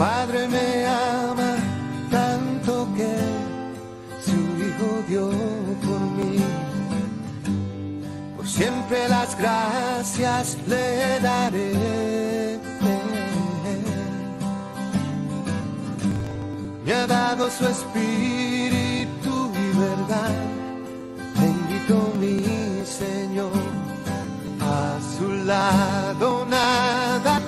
Padre me ama tanto que su Hijo dio por mí. Por siempre las gracias le daré. Me ha dado su espíritu y verdad. Bendito mi Señor. A su lado nada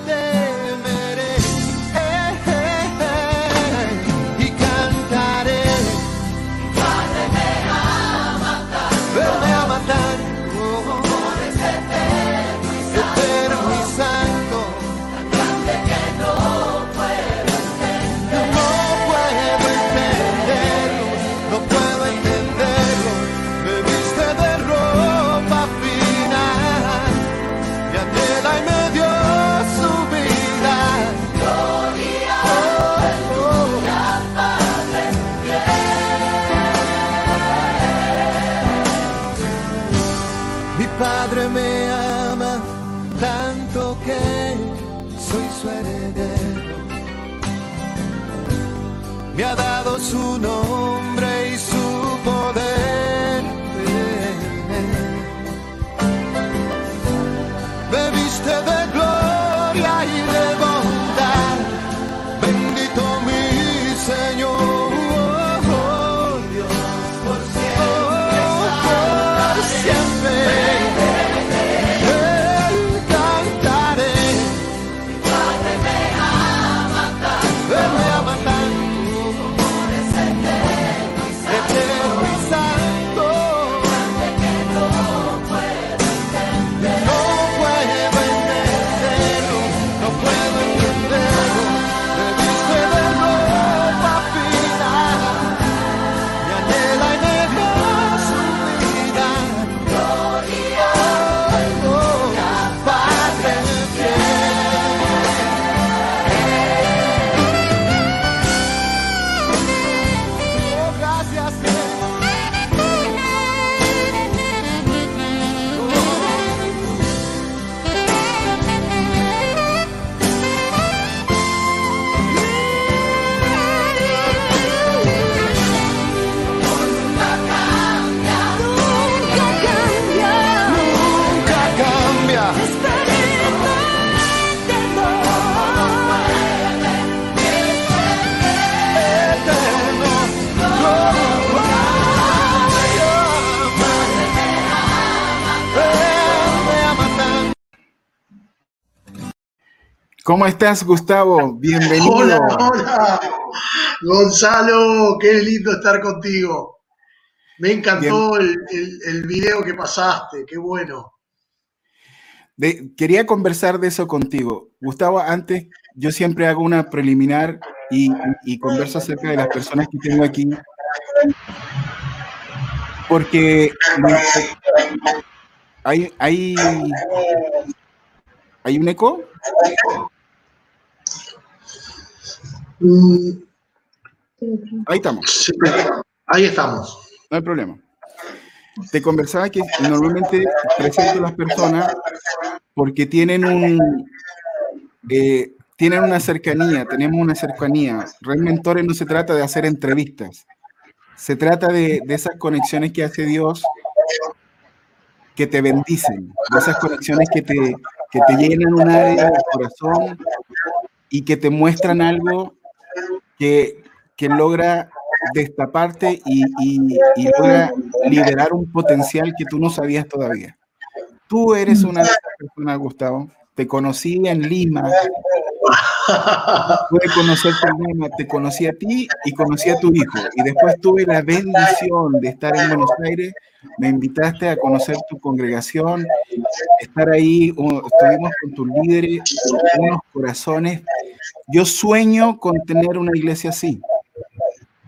ha dado ¿Cómo estás, Gustavo? Bienvenido. Hola, hola. Gonzalo, qué lindo estar contigo. Me encantó el, el- el video que pasaste, qué bueno. De- quería conversar de eso contigo. Gustavo, antes yo siempre hago una preliminar y, y converso acerca de las personas que tengo aquí. Porque hay, hay, hay un eco. Ahí estamos. sí, ahí estamos. No hay problema. Te conversaba que normalmente presento a las personas porque tienen un eh, tienen una cercanía, tenemos una cercanía. Red Mentores no se trata de hacer entrevistas, se trata de, de esas conexiones que hace Dios que te bendicen, de esas conexiones que te, que te llenan un área del corazón y que te muestran algo que, que logra destaparte y, y- y logra liberar un potencial que tú no sabías todavía. Tú eres una de esas personas, Gustavo. Te conocí en Lima, pude conocerte en Lima, te conocí a ti y conocí a tu hijo. Y después tuve la bendición de estar en Buenos Aires. Me invitaste a conocer tu congregación, estar ahí, u- estuvimos con tus líderes, unos corazones. Yo sueño con tener una iglesia así.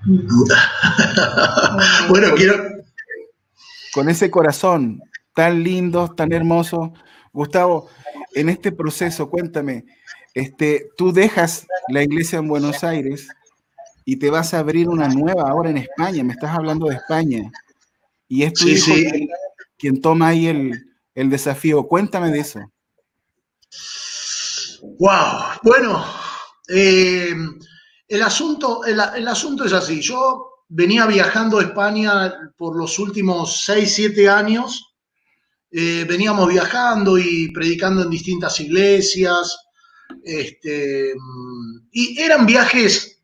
Bueno, quiero, con ese corazón tan lindo, tan hermoso. Gustavo, en este proceso, cuéntame, este, tú dejas la iglesia en Buenos Aires y te vas a abrir una nueva ahora en España, me estás hablando de España, y es tu Sí, hijo sí. Quien, quien toma ahí el, el desafío. Cuéntame de eso. wow. Bueno, Eh, el, asunto, el, asunto es así. Yo venía viajando a España por los últimos 6, 7 años. Eh, veníamos viajando y predicando en distintas iglesias. Este, y eran viajes,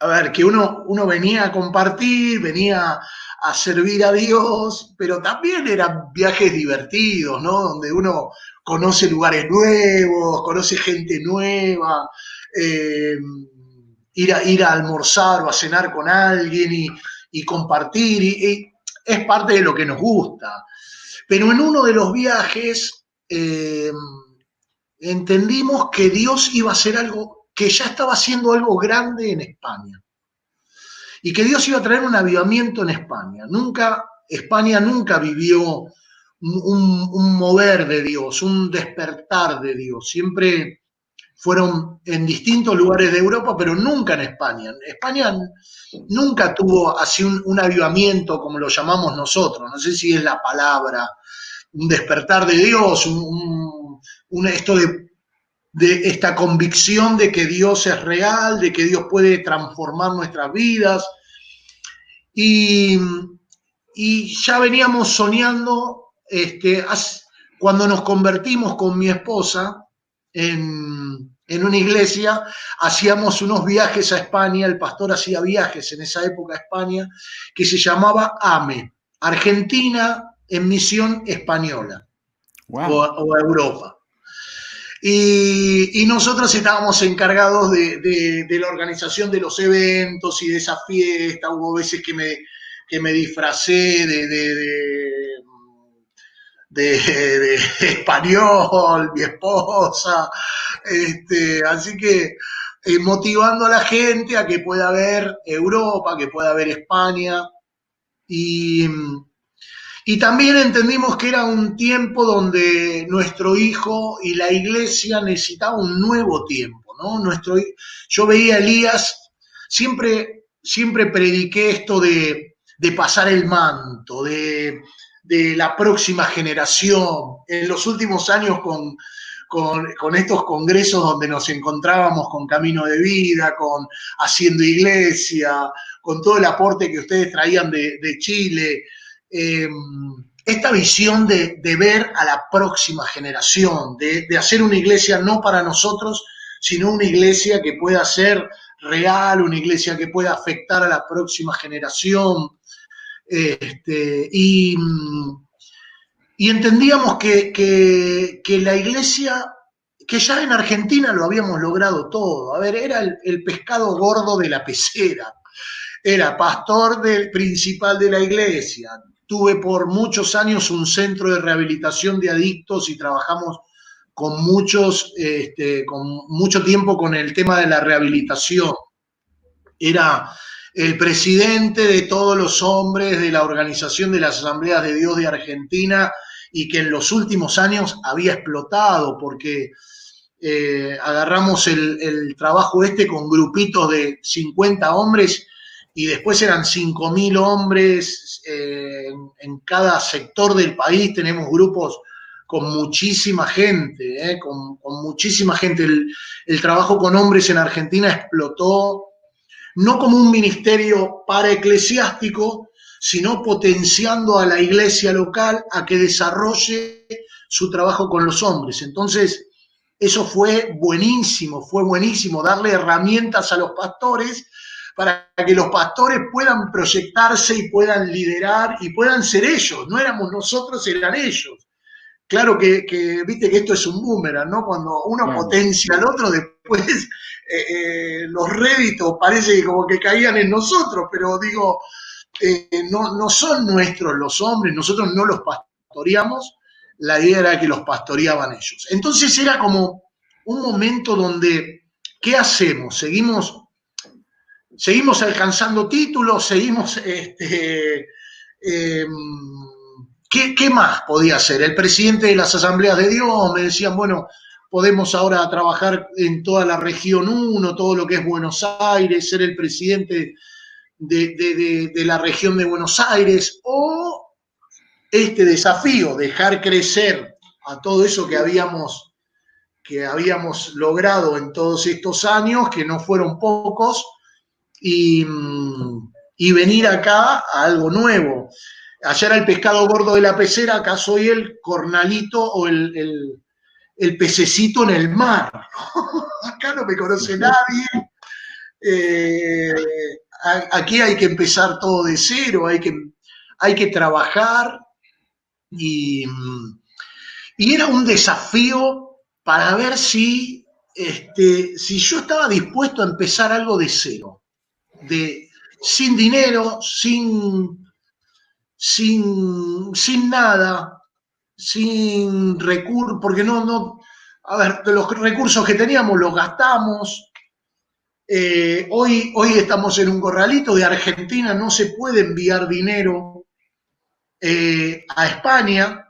a ver, que uno, uno venía a compartir, venía a servir a Dios, pero también eran viajes divertidos, ¿no? Donde uno conoce lugares nuevos, conoce gente nueva, eh, ir, a, ir a almorzar o a cenar con alguien y, compartir, y, es parte de lo que nos gusta. Pero en uno de los viajes eh, entendimos que Dios iba a hacer algo, que ya estaba haciendo algo grande en España y que Dios iba a traer un avivamiento en España. Nunca, España nunca vivió un, mover de Dios, un despertar de Dios. Siempre fueron en distintos lugares de Europa, pero nunca en España. España nunca tuvo así un, avivamiento como lo llamamos nosotros. No sé si es la palabra, un despertar de Dios, un, esto de, esta convicción de que Dios es real, de que Dios puede transformar nuestras vidas. Y, y ya veníamos soñando este, cuando nos convertimos con mi esposa en, una iglesia, hacíamos unos viajes a España, el pastor hacía viajes en esa época a España, que se llamaba AME, Argentina en Misión Española, o, a Europa. Y, nosotros estábamos encargados de, la organización de los eventos y de esa fiesta. Hubo veces que me, que me disfracé de, de, español, mi esposa, este, así que eh, motivando a la gente a que pueda ver Europa, que pueda ver España. Y, y también entendimos que era un tiempo donde nuestro hijo y la iglesia necesitaban un nuevo tiempo, ¿no? Nuestro, yo veía a Elías, siempre, siempre prediqué esto de, de pasar el manto, de, de la próxima generación. En los últimos años con, con, estos congresos donde nos encontrábamos con Camino de Vida, con Haciendo Iglesia, con todo el aporte que ustedes traían de, Chile, em, esta visión de, ver a la próxima generación, de, de hacer una iglesia no para nosotros, sino una iglesia que pueda ser real, una iglesia que pueda afectar a la próxima generación, este, y, entendíamos que, la iglesia, que ya en Argentina lo habíamos logrado todo, a ver, era el, pescado gordo de la pecera, era pastor del, principal de la iglesia, tuve por muchos años un centro de rehabilitación de adictos y trabajamos con muchos, este, con mucho tiempo con el tema de la rehabilitación. Era el presidente de todos los hombres de la Organización de las Asambleas de Dios de Argentina y que en los últimos años había explotado porque eh, agarramos el, trabajo este con grupitos de 50 hombres y después eran 5.000 hombres eh, en, cada sector del país, tenemos grupos con muchísima gente, eh, con, muchísima gente. El, el trabajo con hombres en Argentina explotó no como un ministerio para eclesiástico, sino potenciando a la iglesia local a que desarrolle su trabajo con los hombres. Entonces, eso fue buenísimo, fue buenísimo darle herramientas a los pastores para que los pastores puedan proyectarse y puedan liderar y puedan ser ellos. No éramos nosotros, eran ellos. Claro que, viste que esto es un boomerang, ¿no? Cuando uno potencia al otro, después eh, eh, los réditos parece como que caían en nosotros, pero digo, eh, no, no son nuestros los hombres, nosotros no los pastoreamos, la idea era que los pastoreaban ellos. Entonces era como un momento donde, ¿qué hacemos? ¿Seguimos, seguimos alcanzando títulos? ¿Seguimos... Este, ¿qué, ¿Qué más podía hacer? El presidente de las asambleas de Dios me decían, bueno, podemos ahora trabajar en toda la región 1, todo lo que es Buenos Aires, ser el presidente de, la región de Buenos Aires, o este desafío, dejar crecer a todo eso que habíamos, que habíamos logrado en todos estos años, que no fueron pocos, y, mm, y venir acá a algo nuevo. Allá era el pescado gordo de la pecera, acá soy el cornalito o el- el pececito en el mar. acá no me conoce nadie. Eh, aquí hay que empezar todo de cero, hay que, hay que trabajar y, y era un desafío para ver si, este, si yo estaba dispuesto a empezar algo de cero, de, sin dinero, sin, sin, sin nada, sin recursos, porque no, no, a ver, los recursos que teníamos los gastamos. Eh, hoy, hoy estamos en un corralito de Argentina, no se puede enviar dinero eh, a España.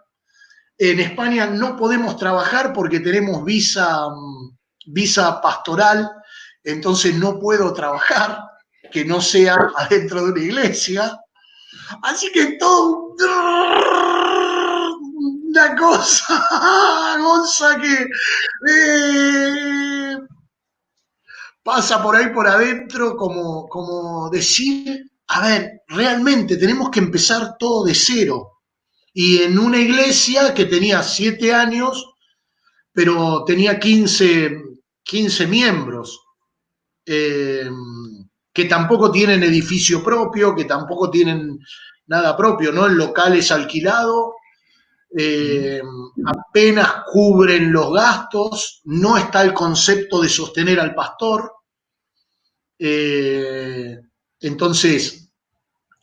En España no podemos trabajar porque tenemos visa, mm, visa pastoral, entonces no puedo trabajar que no sea adentro de una iglesia. Así que todo una cosa, Gonza, que eh, pasa por ahí por adentro como, como decir, a ver, realmente tenemos que empezar todo de cero. Y en una iglesia que tenía siete años, pero tenía 15, 15 miembros, eh, que tampoco tienen edificio propio, que tampoco tienen nada propio, ¿no? El local es alquilado, eh, apenas cubren los gastos, no está el concepto de sostener al pastor. Eh, entonces,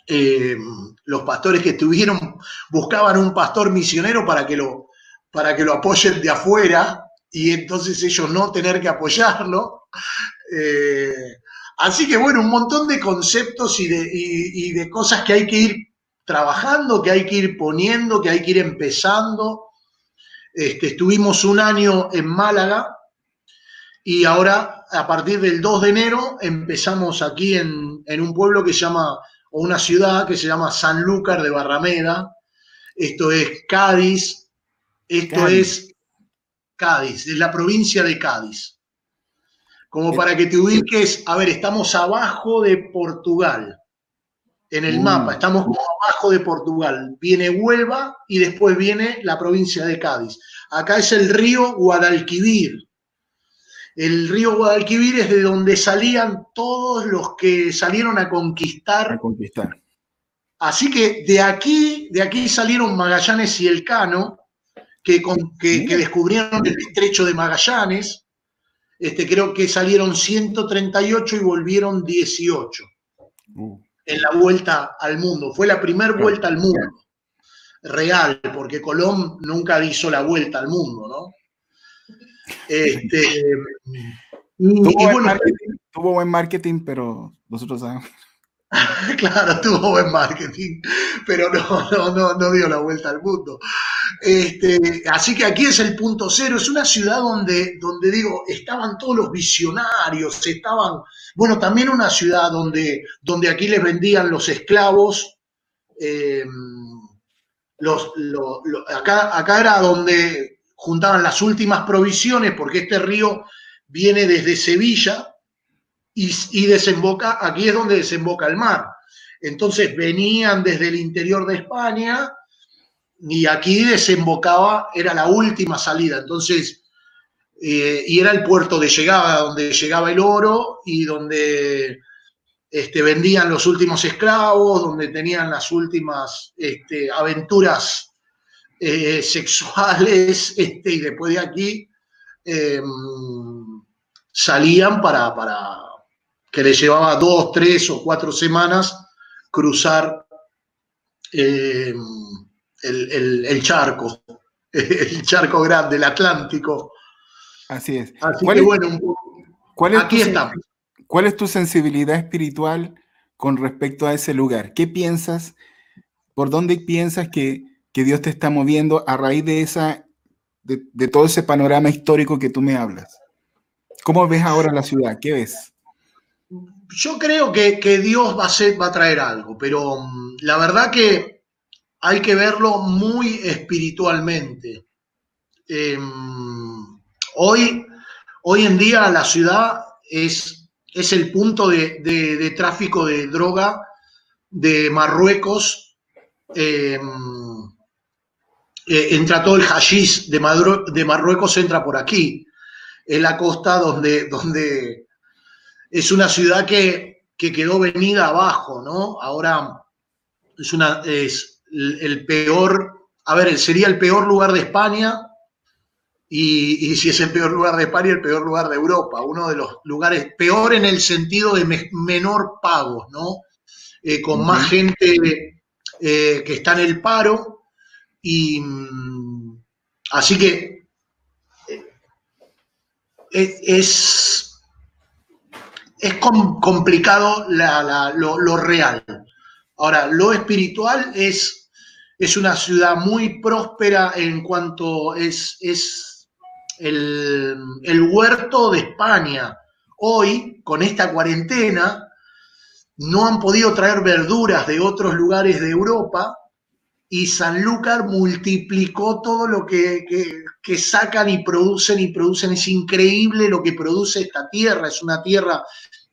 eh, los pastores que estuvieron buscaban un pastor misionero para que lo, para que lo apoyen de afuera y entonces ellos no tener que apoyarlo. Así que bueno, un montón de conceptos y de, y de cosas que hay que ir trabajando, que hay que ir poniendo, que hay que ir empezando. Este, estuvimos un año en Málaga y ahora, a partir del 2 de enero, empezamos aquí en, en un pueblo que se llama, o una ciudad que se llama Sanlúcar de Barrameda. Esto es Cádiz, esto Cádiz. es Cádiz, es la provincia de Cádiz. Como para que te ubiques, a ver, estamos abajo de Portugal, en el Mm. mapa, estamos como abajo de Portugal. Viene Huelva y después viene la provincia de Cádiz. Acá es el río Guadalquivir. El río Guadalquivir es de donde salían todos los que salieron a conquistar a conquistar. Así que de aquí, de aquí salieron Magallanes y Elcano, que, con- que, que descubrieron el estrecho de Magallanes. Este, creo que salieron 138 y volvieron 18 Uh, en la vuelta al mundo. Fue la primera vuelta al mundo real, porque Colón nunca hizo la vuelta al mundo, ¿no? Este, y, tuvo, y buen bueno, marketing, tuvo buen marketing, pero nosotros sabemos. Claro, tuvo buen marketing, pero no, no, no, no dio la vuelta al mundo. Este, así que aquí es el punto cero, es una ciudad donde, donde digo, estaban todos los visionarios, estaban, bueno, también una ciudad donde, donde aquí les vendían los esclavos, eh, los, lo- lo- acá, acá era donde juntaban las últimas provisiones, porque este río viene desde Sevilla, y desemboca, aquí es donde desemboca el mar. Entonces venían desde el interior de España y aquí desembocaba, era la última salida. Entonces, eh, y era el puerto de llegada, donde llegaba el oro y donde este, vendían los últimos esclavos, donde tenían las últimas este, aventuras eh, sexuales, este, y después de aquí eh, salían para, para, que le llevaba dos, tres o cuatro semanas cruzar el, el- el charco, el charco grande, el Atlántico. Así es. Así ¿Cuál que es- bueno, un poco- ¿Cuál es, aquí tu, estamos. ¿Cuál es tu sensibilidad espiritual con respecto a ese lugar? ¿Qué piensas? ¿Por dónde piensas que, que Dios te está moviendo a raíz de esa, de, de todo ese panorama histórico que tú me hablas? ¿Cómo ves ahora la ciudad? ¿Qué ves? Yo creo que, que Dios va a, hacer- va a traer algo, pero mm, la verdad que hay que verlo muy espiritualmente. Em, Hoy, hoy en día la ciudad es, es el punto de, de- tráfico de droga de Marruecos. eh, eh, entra todo el hashish de, de Marruecos, entra por aquí. Es la costa donde, donde es una ciudad que, que quedó venida abajo, ¿no? Ahora es, una, es el peor, a ver, sería el peor lugar de España y, y si es el peor lugar de España, el peor lugar de Europa, uno de los lugares peor en el sentido de me- menor pagos, ¿no? Eh, con más gente eh, que está en el paro y así que eh, es, es, es com- complicado la- la- lo, lo real. Ahora, lo espiritual es, es una ciudad muy próspera en cuanto es, es el, huerto de España. Hoy, con esta cuarentena, no han podido traer verduras de otros lugares de Europa y Sanlúcar multiplicó todo lo que, que- sacan y producen y producen. Es increíble lo que produce esta tierra. Es una tierra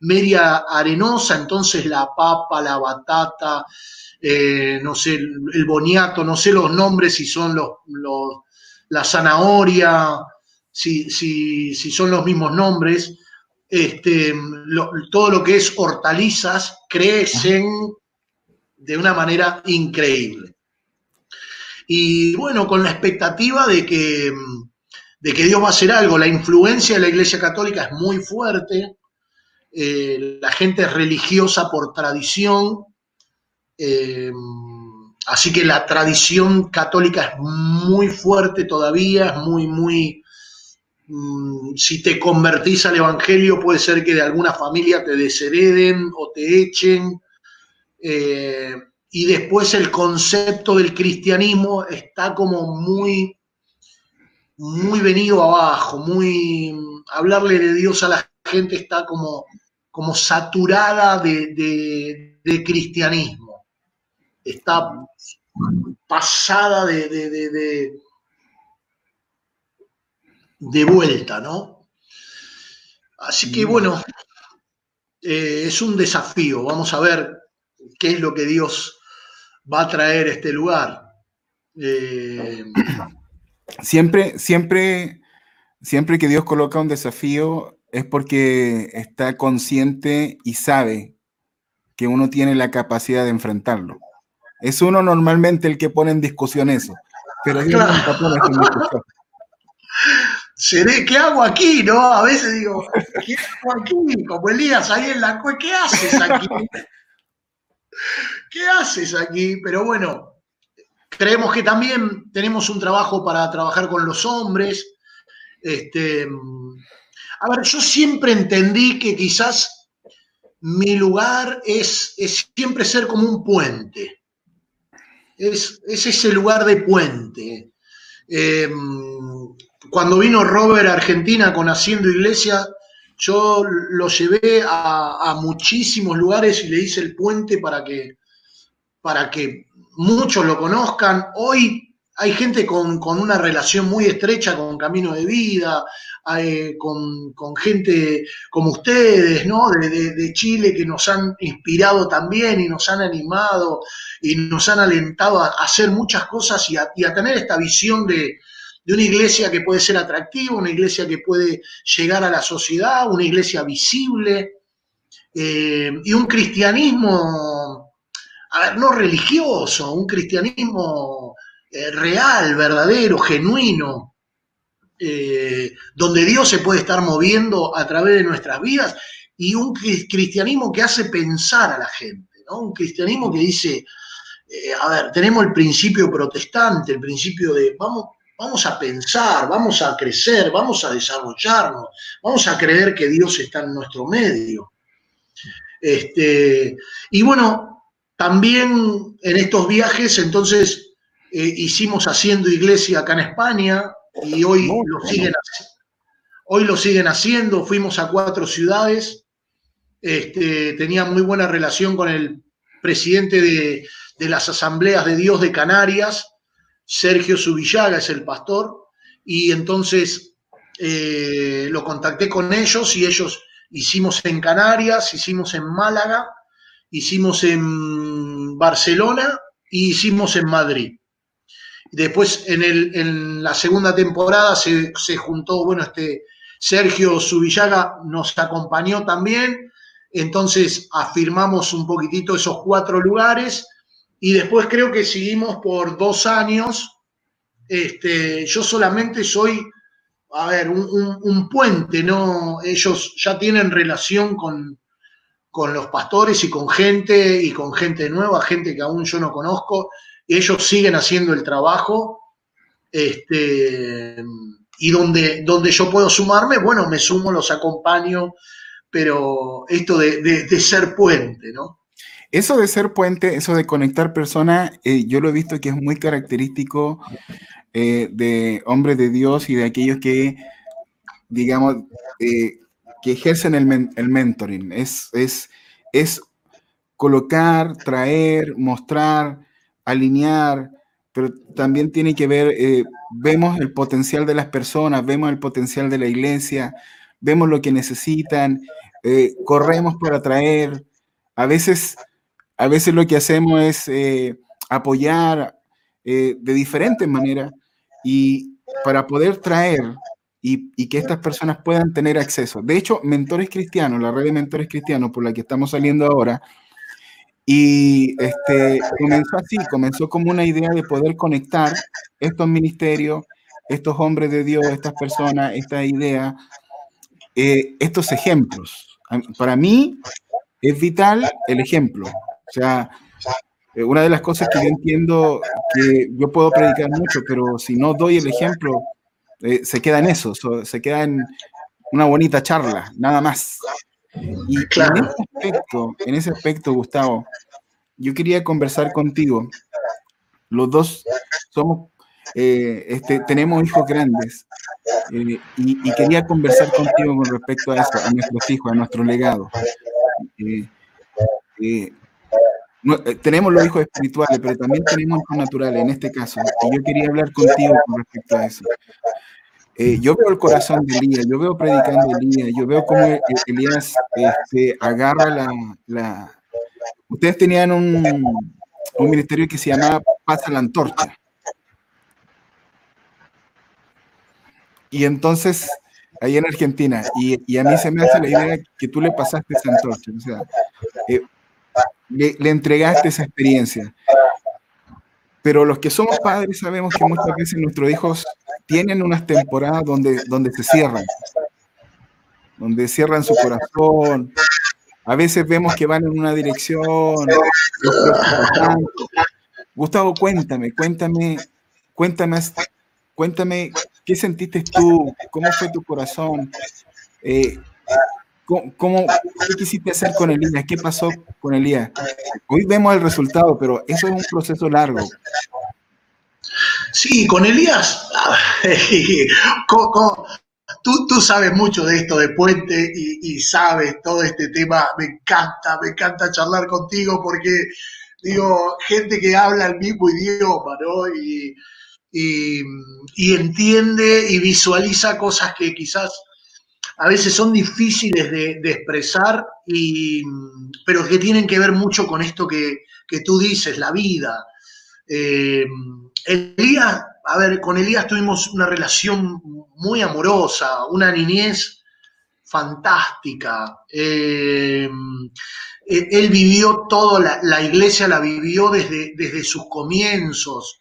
media arenosa, entonces la papa, la batata, eh, no sé, el, boniato, no sé los nombres, si son los- la zanahoria, si, si- si son los mismos nombres. Este, todo lo que es hortalizas crecen de una manera increíble. Y bueno, con la expectativa de que, de que Dios va a hacer algo. La influencia de la Iglesia Católica es muy fuerte. Eh, la gente es religiosa por tradición. eh, así que la tradición católica es muy fuerte todavía, es muy, muy... mm, si te convertís al Evangelio, puede ser que de alguna familia te deshereden o te echen. Eh, y después el concepto del cristianismo está como muy, muy venido abajo, muy hablarle de Dios a la gente está como, como saturada de, cristianismo. Está pasada de- de- vuelta, ¿no? Así que bueno, eh, es un desafío. Vamos a ver qué es lo que Dios va a traer a este lugar. Eh, Siempre, siempre, siempre que Dios coloca un desafío es porque está consciente y sabe que uno tiene la capacidad de enfrentarlo. Es uno normalmente el que pone en discusión eso, pero Dios Claro. nunca pone eso en discusión. ¿qué hago aquí? ¿No? A veces digo, ¿qué hago aquí? Como Elías ahí en la cueva, ¿qué haces aquí? ¿Qué haces aquí? Pero bueno, creemos que también tenemos un trabajo para trabajar con los hombres. Este, a ver, yo siempre entendí que quizás mi lugar es, es siempre ser como un puente. Es, es ese lugar de puente. Eh, cuando vino Robert a Argentina con Haciendo Iglesia, yo lo llevé a, muchísimos lugares y le hice el puente para que, para que muchos lo conozcan. Hoy hay gente con, con una relación muy estrecha con Camino de Vida, con, con gente como ustedes, ¿no? De, de- Chile que nos han inspirado también y nos han animado y nos han alentado a, hacer muchas cosas y a tener esta visión de, de una iglesia que puede ser atractiva, una iglesia que puede llegar a la sociedad, una iglesia visible eh, y un cristianismo, a ver, no religioso, un cristianismo eh, real, verdadero, genuino, eh, donde Dios se puede estar moviendo a través de nuestras vidas y un cri- cristianismo que hace pensar a la gente. Un cristianismo que dice, a ver, tenemos el principio protestante, el principio de vamos, vamos a pensar, vamos a crecer, vamos a desarrollarnos, vamos a creer que Dios está en nuestro medio. Este, y bueno, también en estos viajes, entonces, eh, hicimos haciendo iglesia acá en España y hoy lo, siguen, hoy lo siguen haciendo. Fuimos a cuatro ciudades. Este, tenía muy buena relación con el presidente de, de las asambleas de Dios de Canarias, Sergio Subillaga es el pastor, y entonces eh, lo contacté con ellos y ellos hicimos en Canarias, hicimos en Málaga, hicimos en Barcelona y hicimos en Madrid. Después en, el, en la segunda temporada se, se, juntó, bueno, este Sergio Subillaga nos acompañó también, entonces afirmamos un poquitito esos cuatro lugares y después creo que seguimos por dos años. Este, yo solamente soy, a ver, un, un, puente, ¿no? Ellos ya tienen relación con, con los pastores y con gente y con gente nueva, gente que aún yo no conozco ellos siguen haciendo el trabajo, este, y donde, donde yo puedo sumarme, bueno, me sumo, los acompaño, pero esto de, de ser puente, ¿no? Eso de ser puente, eso de conectar personas, eh, yo lo he visto que es muy característico eh, de hombres de Dios y de aquellos que, digamos, eh, que ejercen el, men el mentoring. Es, es, es colocar, traer, mostrar, alinear, pero también tiene que ver, vemos el potencial de las personas, vemos el potencial de la iglesia, vemos lo que necesitan, corremos para atraer. A veces, a veces lo que hacemos es eh, apoyar eh, de diferentes maneras y para poder traer y, y, que estas personas puedan tener acceso. De hecho, Mentores Cristianos, la red de Mentores Cristianos por la que estamos saliendo ahora, y este, comenzó así, comenzó como una idea de poder conectar estos ministerios, estos hombres de Dios, estas personas, esta idea, eh, estos ejemplos. Para mí es vital el ejemplo. O sea, eh, una de las cosas que yo entiendo que yo puedo predicar mucho, pero si no doy el ejemplo, eh, se queda en eso, so, se queda en una bonita charla, nada más. Y claro. en, ese aspecto, en ese aspecto, Gustavo, yo quería conversar contigo. Los dos somos, eh, este, tenemos hijos grandes eh, y, y, quería conversar contigo con respecto a eso, a nuestros hijos, a nuestro legado. Eh, no, tenemos los hijos espirituales, pero también tenemos hijos naturales, en este caso. Y yo quería hablar contigo con respecto a eso. Eh, yo veo el corazón de Elías, yo veo predicando Elías, yo veo cómo Elías este, agarra la, la, Ustedes tenían un, un, ministerio que se llamaba Pasa la Antorcha. Y entonces, ahí en Argentina, y, y, a mí se me hace la idea que tú le pasaste esa antorcha, o sea, eh, le, entregaste esa experiencia. Pero los que somos padres sabemos que muchas veces nuestros hijos tienen unas temporadas donde, donde se cierran, donde cierran su corazón. A veces vemos que van en una dirección. Gustavo, cuéntame, cuéntame, cuéntame, cuéntame qué sentiste tú, cómo fue tu corazón, eh, ¿cómo, qué quisiste hacer con Elías, qué pasó con Elías. Hoy vemos el resultado, pero eso es un proceso largo. Sí, con Elías, tú, tú, sabes mucho de esto de Puente y, sabes todo este tema, me encanta, me encanta charlar contigo porque, digo, gente que habla el mismo idioma, ¿no? Y, y entiende y visualiza cosas que quizás a veces son difíciles de, expresar, y, pero que tienen que ver mucho con esto que, que tú dices, la vida. Eh, Elías, a ver, con Elías tuvimos una relación muy amorosa, una niñez fantástica. Eh, él vivió todo, la, la, iglesia la vivió desde, desde sus comienzos.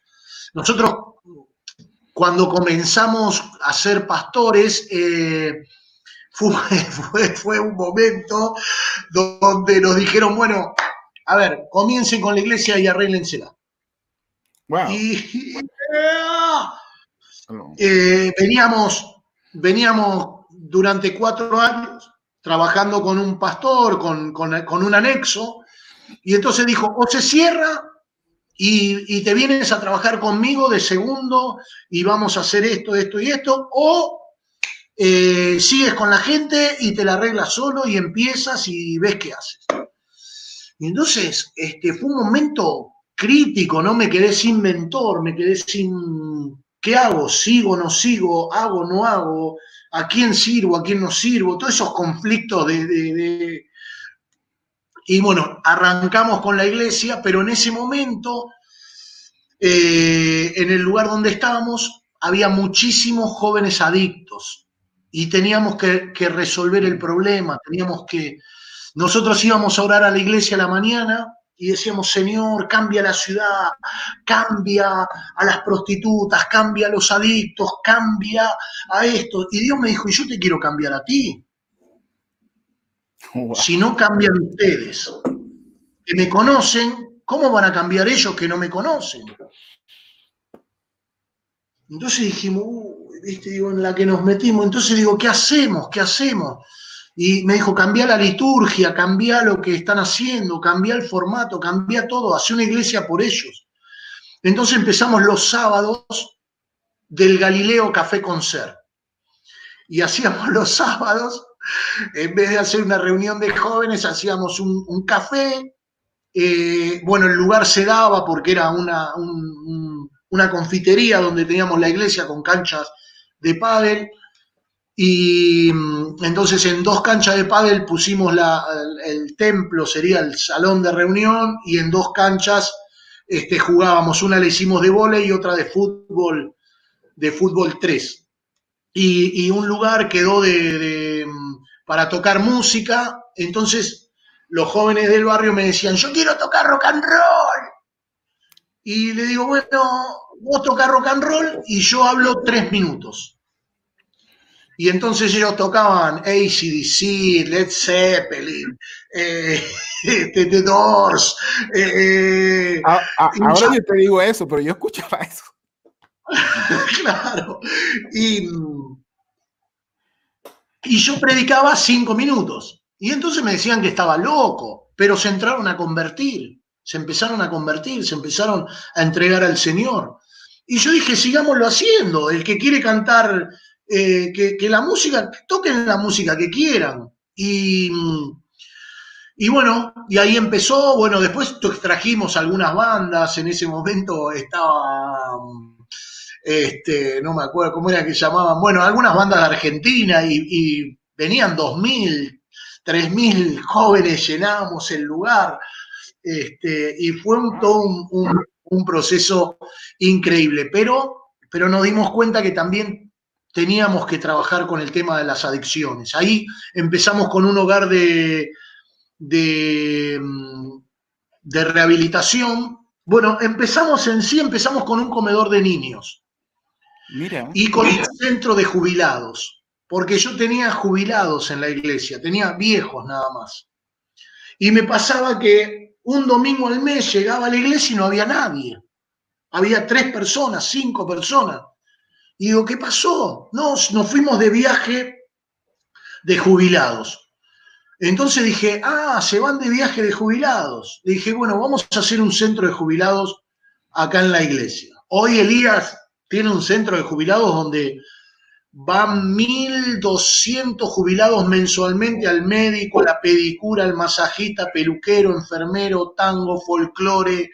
Nosotros, cuando comenzamos a ser pastores, eh, fue, fue, fue, un momento donde nos dijeron, bueno, a ver, comiencen con la iglesia y arréglensela. Wow. Y, eh, veníamos, veníamos durante cuatro años trabajando con un pastor, con, con, con un anexo, y entonces dijo, o se cierra y, y, te vienes a trabajar conmigo de segundo y vamos a hacer esto, esto y esto, o eh, sigues con la gente y te la arreglas solo y empiezas y ves qué haces. Y entonces este, fue un momento crítico, no me quedé sin mentor, me quedé sin qué hago, sigo, no sigo, hago, no hago, a quién sirvo, a quién no sirvo, todos esos conflictos de, de- de- Y bueno, arrancamos con la iglesia, pero en ese momento, eh, en el lugar donde estábamos, había muchísimos jóvenes adictos y teníamos que, que resolver el problema, teníamos que... Nosotros íbamos a orar a la iglesia a la mañana y decíamos, Señor, cambia la ciudad, cambia a las prostitutas, cambia a los adictos, cambia a esto. Y Dios me dijo, y yo te quiero cambiar a ti. Wow. Si no cambian ustedes, que me conocen, ¿cómo van a cambiar ellos que no me conocen? Entonces dijimos, "Uy", ¿viste? Digo, en la que nos metimos. Entonces digo, ¿qué hacemos? ¿Qué hacemos? Y me dijo, cambia la liturgia, cambia lo que están haciendo, cambia el formato, cambia todo, hace una iglesia por ellos. Entonces empezamos los sábados del Galileo Café Concert. Y hacíamos los sábados, en vez de hacer una reunión de jóvenes, hacíamos un, café. Eh, bueno, el lugar se daba porque era una, un- un- una confitería donde teníamos la iglesia con canchas de pádel. Y mm, entonces en dos canchas de pádel pusimos la- el, templo, sería el salón de reunión, y en dos canchas este, jugábamos. Una la hicimos de vóley y otra de fútbol, de fútbol 3. Y, y un lugar quedó de, de, mm, para tocar música. Entonces los jóvenes del barrio me decían, yo quiero tocar rock and roll. Y le digo, bueno, vos tocás rock and roll y yo hablo tres minutos. Y entonces ellos tocaban ACDC, Led Zeppelin, eh, este, The Doors. eh, A- a- Y ahora ya- yo te digo eso, pero yo escuchaba eso. claro. Y, y yo predicaba cinco minutos. Y entonces me decían que estaba loco, pero se entraron a convertir, se empezaron a convertir, se empezaron a entregar al Señor. Y yo dije, sigámoslo haciendo. El que quiere cantar, eh, que, la música, toquen la música que quieran. Y, y bueno, y ahí empezó, bueno, después trajimos algunas bandas, en ese momento estaba este, no me acuerdo cómo era que llamaban, bueno, algunas bandas de Argentina y, y venían 2.000, 3.000 jóvenes, llenábamos el lugar, este, y fue un, todo un, un- un proceso increíble, pero, pero nos dimos cuenta que también teníamos que trabajar con el tema de las adicciones. Ahí empezamos con un hogar de, de, mm, de rehabilitación. Bueno, empezamos en sí, empezamos con un comedor de niños Mira, y con un centro de jubilados, porque yo tenía jubilados en la iglesia, tenía viejos nada más. Y me pasaba que un domingo al mes llegaba a la iglesia y no había nadie. Había tres personas, cinco personas. Y digo, ¿qué pasó? Nos, nos fuimos de viaje de jubilados. Entonces dije, ah, se van de viaje de jubilados. Dije, bueno, vamos a hacer un centro de jubilados acá en la iglesia. Hoy Elías tiene un centro de jubilados donde van 1.200 jubilados mensualmente al médico, a la pedicura, al masajista, peluquero, enfermero, tango, folclore.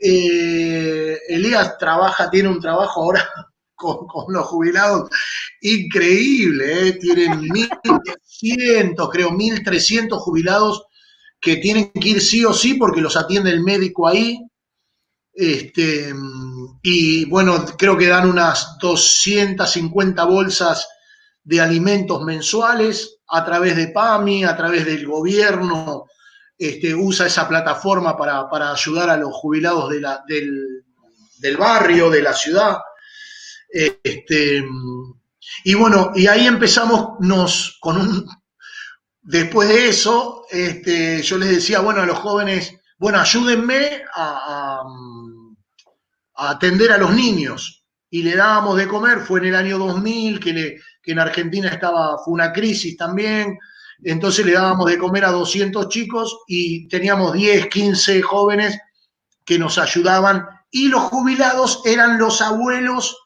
Eh, Elías trabaja, tiene un trabajo ahora con, los jubilados increíble, ¿eh? tienen 1.200, creo, 1.300 jubilados que tienen que ir sí o sí porque los atiende el médico ahí. Este, y bueno, creo que dan unas 250 bolsas de alimentos mensuales a través de PAMI, a través del gobierno, este, usa esa plataforma para, para ayudar a los jubilados de la- del, del barrio, de la ciudad. Este, y bueno, y ahí empezamos nos, con un... Después de eso, este, yo les decía, bueno, a los jóvenes, bueno, ayúdenme a, a- atender a los niños. Y le dábamos de comer, fue en el año 2000, que, le- que en Argentina estaba, fue una crisis también, entonces le dábamos de comer a 200 chicos y teníamos 10, 15 jóvenes que nos ayudaban y los jubilados eran los abuelos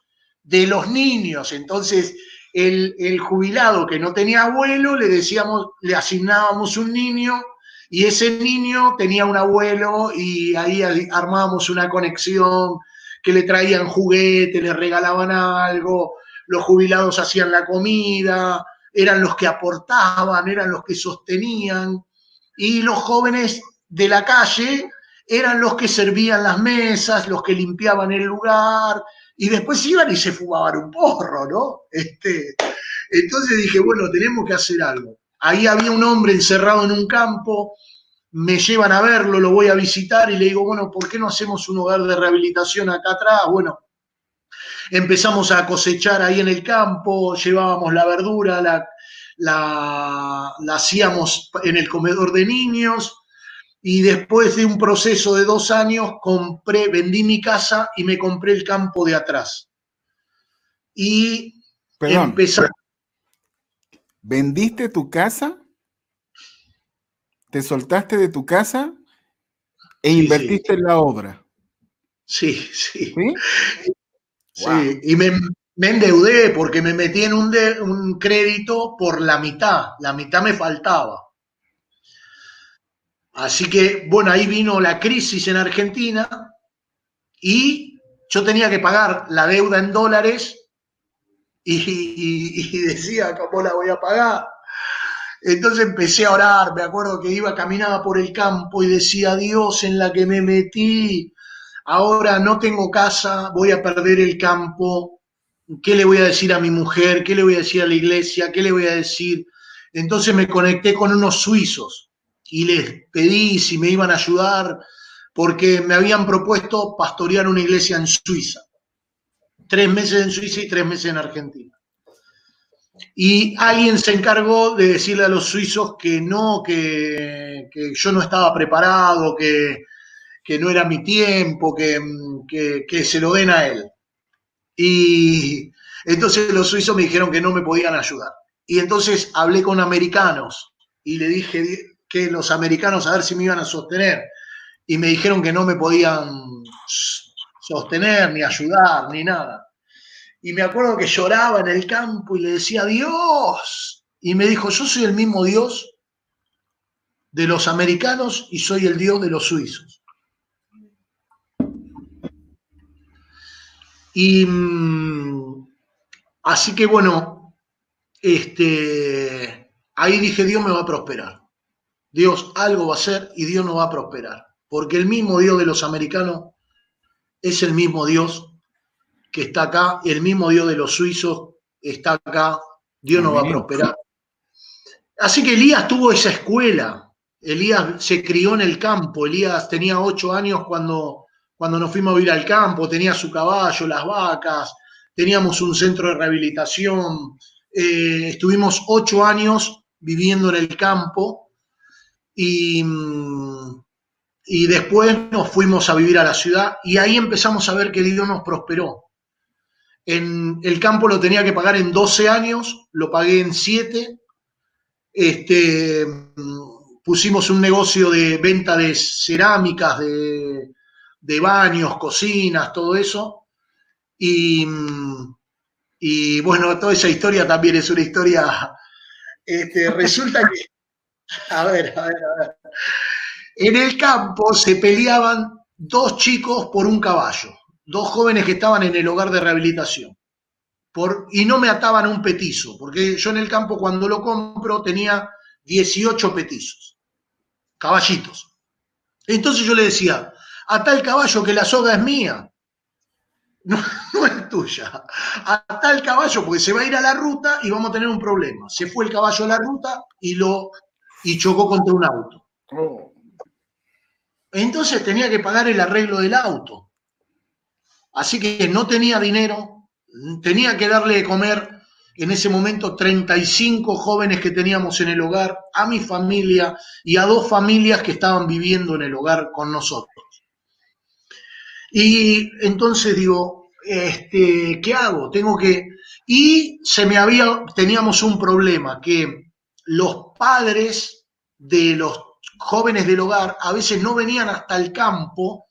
de los niños. Entonces, el, el jubilado que no tenía abuelo, le decíamos, le asignábamos un niño y ese niño tenía un abuelo y ahí armábamos una conexión, que le traían juguete, le regalaban algo, los jubilados hacían la comida, eran los que aportaban, eran los que sostenían, y los jóvenes de la calle eran los que servían las mesas, los que limpiaban el lugar, y después iban y se fumaban un porro, ¿no? Este, entonces dije, bueno, tenemos que hacer algo. Ahí había un hombre encerrado en un campo, me llevan a verlo, lo voy a visitar y le digo, bueno, ¿por qué no hacemos un hogar de rehabilitación acá atrás? Bueno, empezamos a cosechar ahí en el campo, llevábamos la verdura, la, la, la hacíamos en el comedor de niños, y después de un proceso de dos años compré, vendí mi casa y me compré el campo de atrás. Y Perdón. ¿Vendiste tu casa? ¿Te soltaste de tu casa? E Sí, invertiste en la obra. Sí, sí. ¿Sí? Sí, Wow. y me, me endeudé porque me metí en un, de- un crédito por la mitad, la mitad me faltaba. Así que, bueno, ahí vino la crisis en Argentina y yo tenía que pagar la deuda en dólares y, y- y decía, ¿cómo la voy a pagar? Entonces empecé a orar, me acuerdo que iba, caminaba por el campo y decía, Dios, en la que me metí, ahora no tengo casa, voy a perder el campo, ¿qué le voy a decir a mi mujer? ¿Qué le voy a decir a la iglesia? ¿Qué le voy a decir? Entonces me conecté con unos suizos y les pedí si me iban a ayudar porque me habían propuesto pastorear una iglesia en Suiza. Tres meses en Suiza y tres meses en Argentina. Y alguien se encargó de decirle a los suizos que no, que, que yo no estaba preparado, que, que no era mi tiempo, que, que, se lo den a él. Y entonces los suizos me dijeron que no me podían ayudar. Y entonces hablé con americanos y le dije que los americanos a ver si me iban a sostener. Y me dijeron que no me podían sostener, ni ayudar, ni nada. Y me acuerdo que lloraba en el campo y le decía, Dios. Y me dijo, yo soy el mismo Dios de los americanos y soy el Dios de los suizos. Y mm, así que bueno, este, ahí dije, Dios me va a prosperar. Dios algo va a hacer y Dios no va a prosperar. Porque el mismo Dios de los americanos es el mismo Dios que está acá, el mismo Dios de los suizos está acá, Dios no va a prosperar. Así que Elías tuvo esa escuela, Elías se crió en el campo, Elías tenía ocho años cuando, cuando nos fuimos a vivir al campo, tenía su caballo, las vacas, teníamos un centro de rehabilitación, eh, estuvimos ocho años viviendo en el campo. Y, y después nos fuimos a vivir a la ciudad. Y ahí empezamos a ver que Dios nos prosperó. En el campo lo tenía que pagar en 12 años, lo pagué en 7. Este, pusimos un negocio de venta de cerámicas, de, de baños, cocinas, todo eso. Y, y bueno, toda esa historia también es una historia. Este, resulta que, a ver, a ver, a ver. En el campo se peleaban dos chicos por un caballo, dos jóvenes que estaban en el hogar de rehabilitación. Por, y no me ataban un petizo, porque yo en el campo cuando lo compro tenía 18 petizos, caballitos. Entonces yo le decía, ata el caballo que la soga es mía, no, no es tuya. Ata el caballo porque se va a ir a la ruta y vamos a tener un problema. Se fue el caballo a la ruta y, lo, y chocó contra un auto. Entonces tenía que pagar el arreglo del auto. Así que no tenía dinero, tenía que darle de comer en ese momento 35 jóvenes que teníamos en el hogar, a mi familia y a dos familias que estaban viviendo en el hogar con nosotros. Y entonces digo, este, ¿qué hago? Tengo que... Y se me había, teníamos un problema, que los padres de los jóvenes del hogar a veces no venían hasta el campo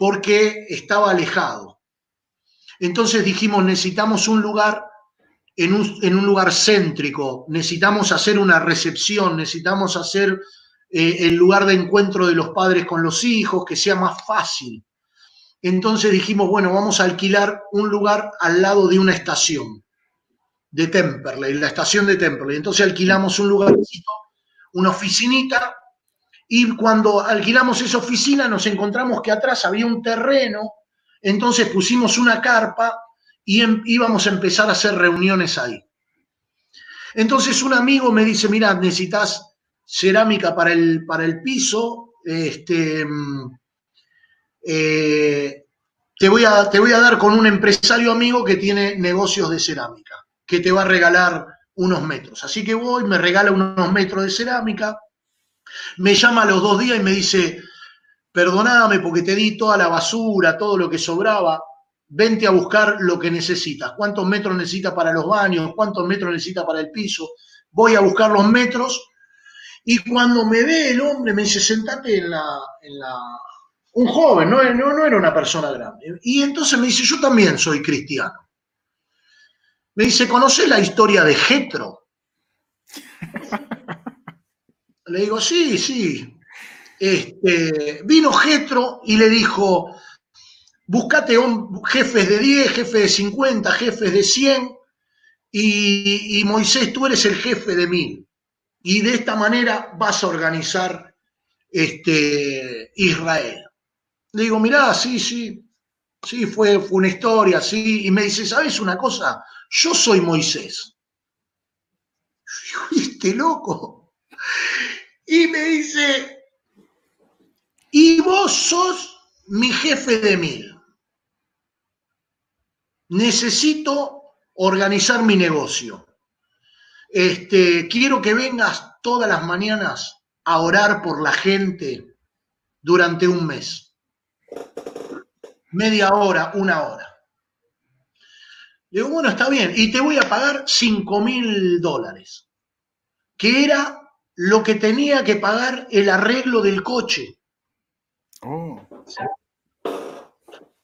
porque estaba alejado. Entonces dijimos, necesitamos un lugar en un, lugar céntrico, necesitamos hacer una recepción, necesitamos hacer eh, el lugar de encuentro de los padres con los hijos, que sea más fácil. Entonces dijimos, bueno, vamos a alquilar un lugar al lado de una estación. de Temperley, la estación de Temperley. Entonces alquilamos un lugarcito, una oficinita, y cuando alquilamos esa oficina nos encontramos que atrás había un terreno, entonces pusimos una carpa y em- íbamos a empezar a hacer reuniones ahí. Entonces un amigo me dice, mira, necesitas cerámica para el, para el piso, este, mm, eh, te, voy a, te voy a dar con un empresario amigo que tiene negocios de cerámica, que te va a regalar unos metros. Así que voy, me regala unos metros de cerámica, me llama a los dos días y me dice, perdoname porque te di toda la basura, todo lo que sobraba, vente a buscar lo que necesitas. ¿Cuántos metros necesitas para los baños? ¿Cuántos metros necesitas para el piso? Voy a buscar los metros y cuando me ve el hombre me dice, sentate en la... En la... Un joven, no, no, era una persona grande. Y entonces me dice, yo también soy cristiano. Me dice, ¿conoces la historia de Jetro? Le digo, sí, sí. Este, vino Jetro y le dijo, buscate hom- jefes de 10, jefes de 50, jefes de 100, y, Moisés, tú eres el jefe de 1000. Y de esta manera vas a organizar este, Israel. Le digo, mirá, sí, sí, sí, fue, fue una historia, sí. Y me dice, ¿sabes una cosa? Yo soy Moisés. Yo este loco. Y me dice, y vos sos mi jefe de mil. Necesito organizar mi negocio. Este, quiero que vengas todas las mañanas a orar por la gente durante un mes. Media hora, una hora. Le digo, bueno, está bien, y te voy a pagar 5 mil dólares, que era lo que tenía que pagar el arreglo del coche. Oh,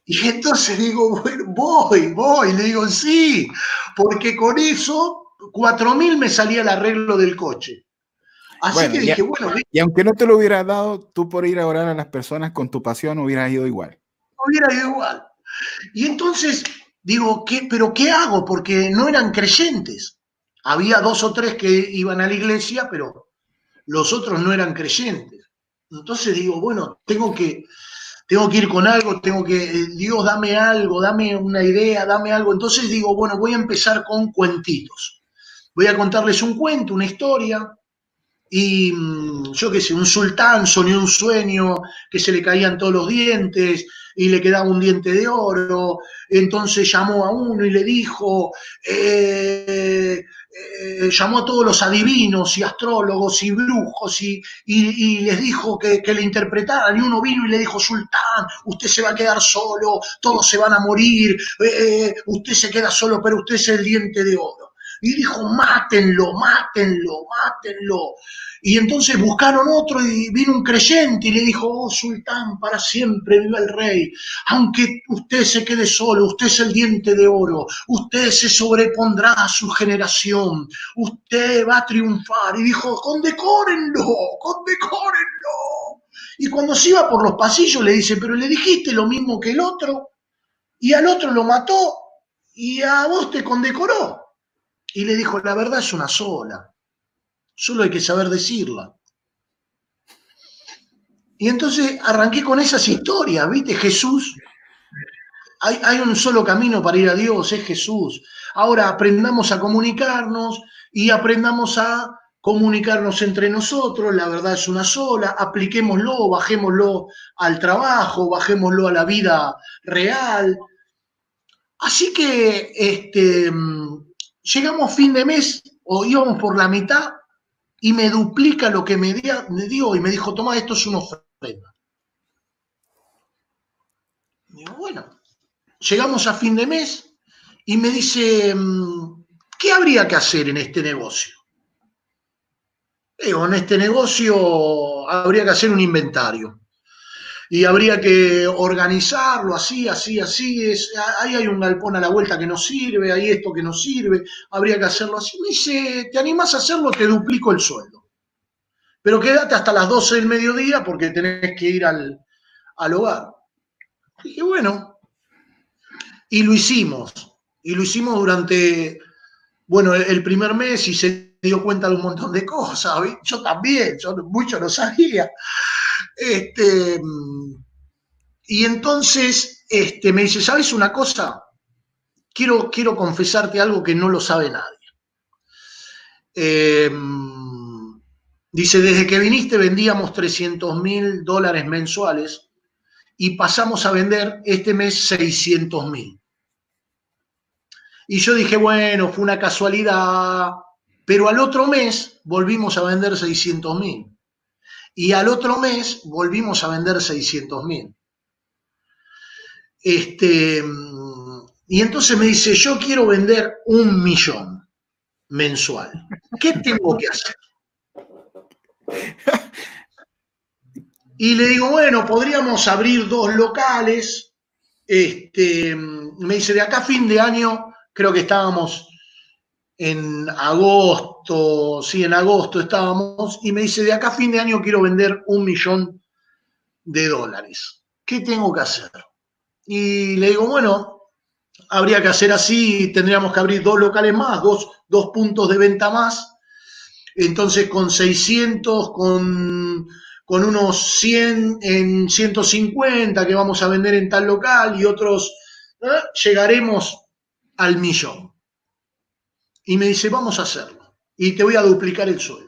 Y entonces digo, bueno, voy, voy, le digo, sí, porque con eso, 4 mil me salía el arreglo del coche. Así Bueno, que dije, bueno, Y aunque no te lo hubieras dado, tú por ir a orar a las personas con tu pasión hubieras ido igual. hubiera ido igual. Y entonces digo, ¿qué, ¿pero qué hago? Porque no eran creyentes. Había dos o tres que iban a la iglesia, pero los otros no eran creyentes. Entonces digo, bueno, tengo que, tengo que ir con algo, tengo que, eh, Dios, dame algo, dame una idea, dame algo. Entonces digo, bueno, voy a empezar con cuentitos. Voy a contarles un cuento, una historia, y mm, yo qué sé, un sultán soñó un sueño que se le caían todos los dientes y le quedaba un diente de oro, entonces llamó a uno y le dijo, eh, eh, llamó a todos los adivinos y astrólogos y brujos y, y- les dijo que, le interpretaran y uno vino y le dijo, sultán, usted se va a quedar solo, todos se van a morir, eh, usted se queda solo, pero usted es el diente de oro. Y dijo, mátenlo, mátenlo, mátenlo. Y entonces buscaron otro y vino un creyente y le dijo, oh sultán, para siempre viva el rey. Aunque usted se quede solo, usted es el diente de oro, usted se sobrepondrá a su generación, usted va a triunfar. Y dijo, condecórenlo, condecórenlo. Y cuando se iba por los pasillos le dice, pero le dijiste lo mismo que el otro, y al otro lo mató, y a vos te condecoró. Y le dijo, la verdad es una sola, solo hay que saber decirla. Y entonces arranqué con esas historias, ¿viste? Jesús, hay, hay un solo camino para ir a Dios, es Jesús. Ahora aprendamos a comunicarnos y aprendamos a comunicarnos entre nosotros, la verdad es una sola, apliquémoslo, bajémoslo al trabajo, bajémoslo a la vida real. Así que este, mm, llegamos fin de mes o íbamos por la mitad y me duplica lo que me, dio y me dijo, toma, esto es una ofrenda. Digo, bueno, llegamos a fin de mes y me dice, mm, ¿qué habría que hacer en este negocio? Digo, en este negocio habría que hacer un inventario y habría que organizarlo así, así, así. Es, ahí hay un galpón a la vuelta que no sirve, hay esto que no sirve, habría que hacerlo así. Me dice, ¿te animás a hacerlo? Te duplico el sueldo. Pero quédate hasta las 12 del mediodía porque tenés que ir al, al hogar. Dije, bueno, y lo hicimos. Y lo hicimos durante bueno, el primer mes y se dio cuenta de un montón de cosas. Yo también, yo mucho no sabía. Este, y entonces este, me dice, ¿sabes una cosa? Quiero, quiero confesarte algo que no lo sabe nadie. Eh, dice, desde que viniste vendíamos 300 mil dólares mensuales y pasamos a vender este mes 600 mil. Y yo dije, bueno, fue una casualidad, pero al otro mes volvimos a vender 600 mil. Y al otro mes volvimos a vender 600 mil. Este, y entonces me dice, yo quiero vender un millón mensual. ¿Qué tengo que hacer? Y le digo, bueno, podríamos abrir dos locales. Este, me dice, de acá a fin de año creo que estábamos en agosto, sí, en agosto estábamos, y me dice, de acá a fin de año quiero vender un millón de dólares. ¿Qué tengo que hacer? Y le digo, bueno, habría que hacer así, tendríamos que abrir dos locales más, dos, dos puntos de venta más. Entonces, con 600, con, con unos 100 en 150 que vamos a vender en tal local y otros, ¿eh? llegaremos al millón. Y me dice, vamos a hacerlo. Y te voy a duplicar el sueldo.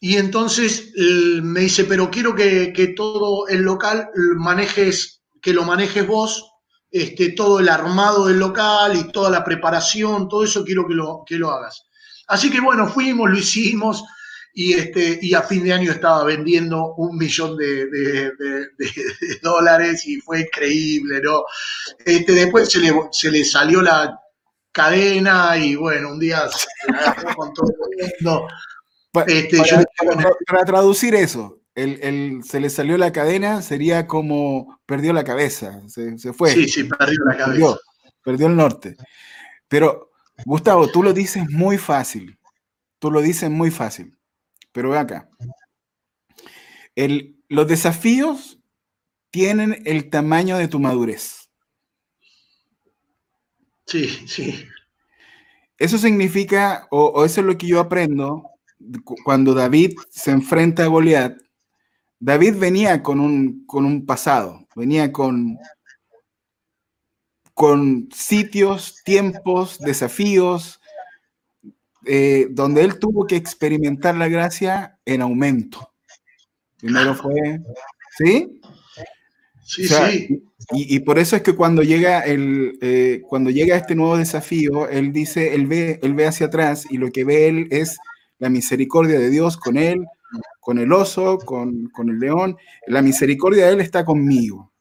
Y entonces me dice, pero quiero que, todo el local manejes, que lo manejes vos, este, todo el armado del local y toda la preparación, todo eso quiero que lo, que lo hagas. Así que bueno, fuimos, lo hicimos y, este, y a fin de año estaba vendiendo un millón de, dólares y fue increíble, ¿no? Este, después se le, se le salió la cadena y bueno, un día se con todo el mundo. Este, para, traducir eso, el, se le salió la cadena sería como perdió la cabeza, se, fue. Sí, sí, perdió la cabeza. perdió el norte. Pero, Gustavo, tú lo dices muy fácil. Tú lo dices muy fácil. Pero ve acá. los desafíos tienen el tamaño de tu madurez. Sí, sí. Eso significa, o, eso es lo que yo aprendo cuando David se enfrenta a Goliat. David venía con un, con un pasado, venía con, con sitios, tiempos, desafíos, eh, donde él tuvo que experimentar la gracia en aumento. Primero fue, ¿sí? Sí, sí. Y, por eso es que cuando llega, el, eh, cuando llega este nuevo desafío, él dice, él ve, él ve hacia atrás y lo que ve él es la misericordia de Dios con él, con el oso, con, con el león. La misericordia de él está conmigo.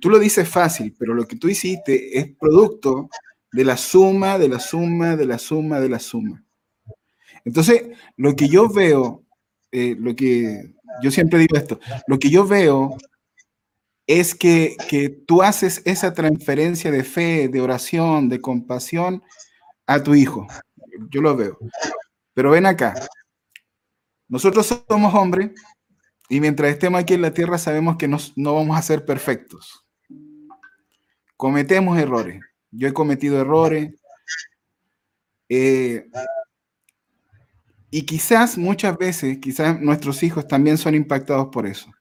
Tú lo dices fácil, pero lo que tú hiciste es producto de la suma, de la suma, de la suma, de la suma. Entonces, lo que yo veo, eh, lo que yo siempre digo esto, lo que yo veo es que, que tú haces esa transferencia de fe, de oración, de compasión a tu hijo. Yo lo veo. Pero ven acá. Nosotros somos hombres y mientras estemos aquí en la tierra sabemos que no vamos a ser perfectos. Cometemos errores. Yo he cometido errores. Eh, y quizás muchas veces, quizás nuestros hijos también son impactados por eso.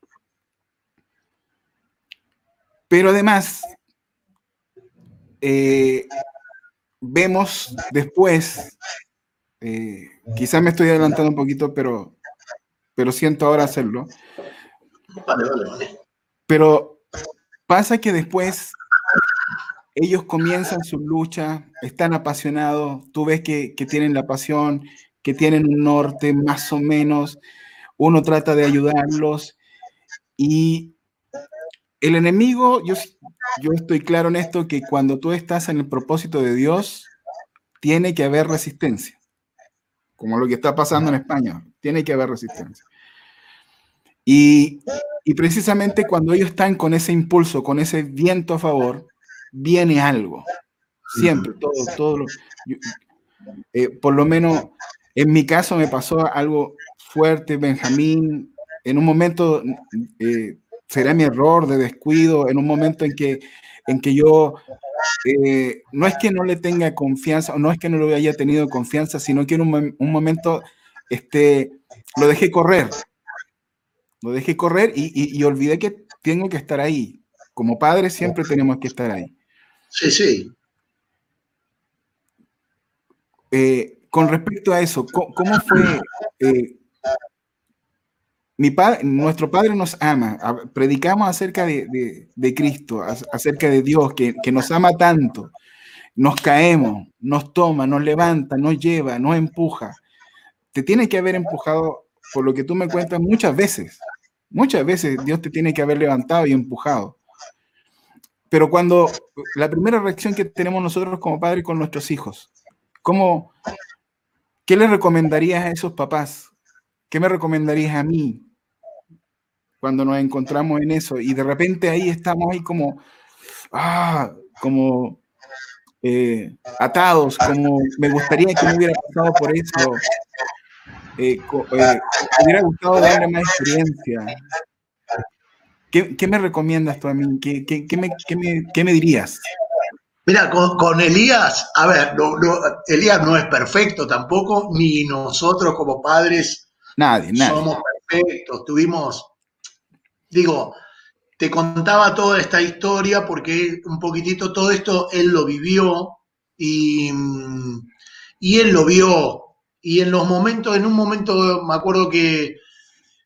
Pero además, eh, vemos después, eh, quizás me estoy adelantando un poquito, pero, pero siento ahora hacerlo. Vale, vale, vale. Pero pasa que después ellos comienzan su lucha, están apasionados, tú ves que, tienen la pasión, que tienen un norte más o menos, uno trata de ayudarlos y el enemigo, yo, yo estoy claro en esto, que cuando tú estás en el propósito de Dios, tiene que haber resistencia, como lo que está pasando en España, tiene que haber resistencia. Y, y precisamente cuando ellos están con ese impulso, con ese viento a favor, viene algo. Siempre, todo, todo. Eh, por lo menos en mi caso me pasó algo fuerte, Benjamín. En un momento, eh, será mi error de descuido, en un momento en que en que yo eh, no es que no le tenga confianza, o no es que no lo haya tenido confianza, sino que en un, un momento este, lo dejé correr. Lo dejé correr y, y, olvidé que tengo que estar ahí. Como padre siempre tenemos que estar ahí. Sí, sí. Eh, con respecto a eso, ¿cómo, fue? Eh, mi padre, nuestro Padre nos ama, predicamos acerca de, de, Cristo, acerca de Dios, que, que, nos ama tanto. Nos caemos, nos toma, nos levanta, nos lleva, nos empuja. Te tiene que haber empujado, por lo que tú me cuentas, muchas veces. Muchas veces Dios te tiene que haber levantado y empujado. Pero cuando la primera reacción que tenemos nosotros como padres con nuestros hijos, ¿cómo, ¿qué le recomendarías a esos papás? ¿Qué me recomendarías a mí cuando nos encontramos en eso? Y de repente ahí estamos ahí como, ah, como eh, atados, como me gustaría que no hubiera pasado por eso. Eh, eh, me hubiera gustado darle más experiencia. ¿Qué, me recomiendas tú a mí? ¿Qué, me, dirías? Mira, con, Elías, a ver, Elías no es perfecto tampoco, ni nosotros como padres nadie, somos perfectos. Tuvimos, digo, te contaba toda esta historia porque un poquitito todo esto él lo vivió y, y él lo vio. Y en los momentos, en un momento me acuerdo que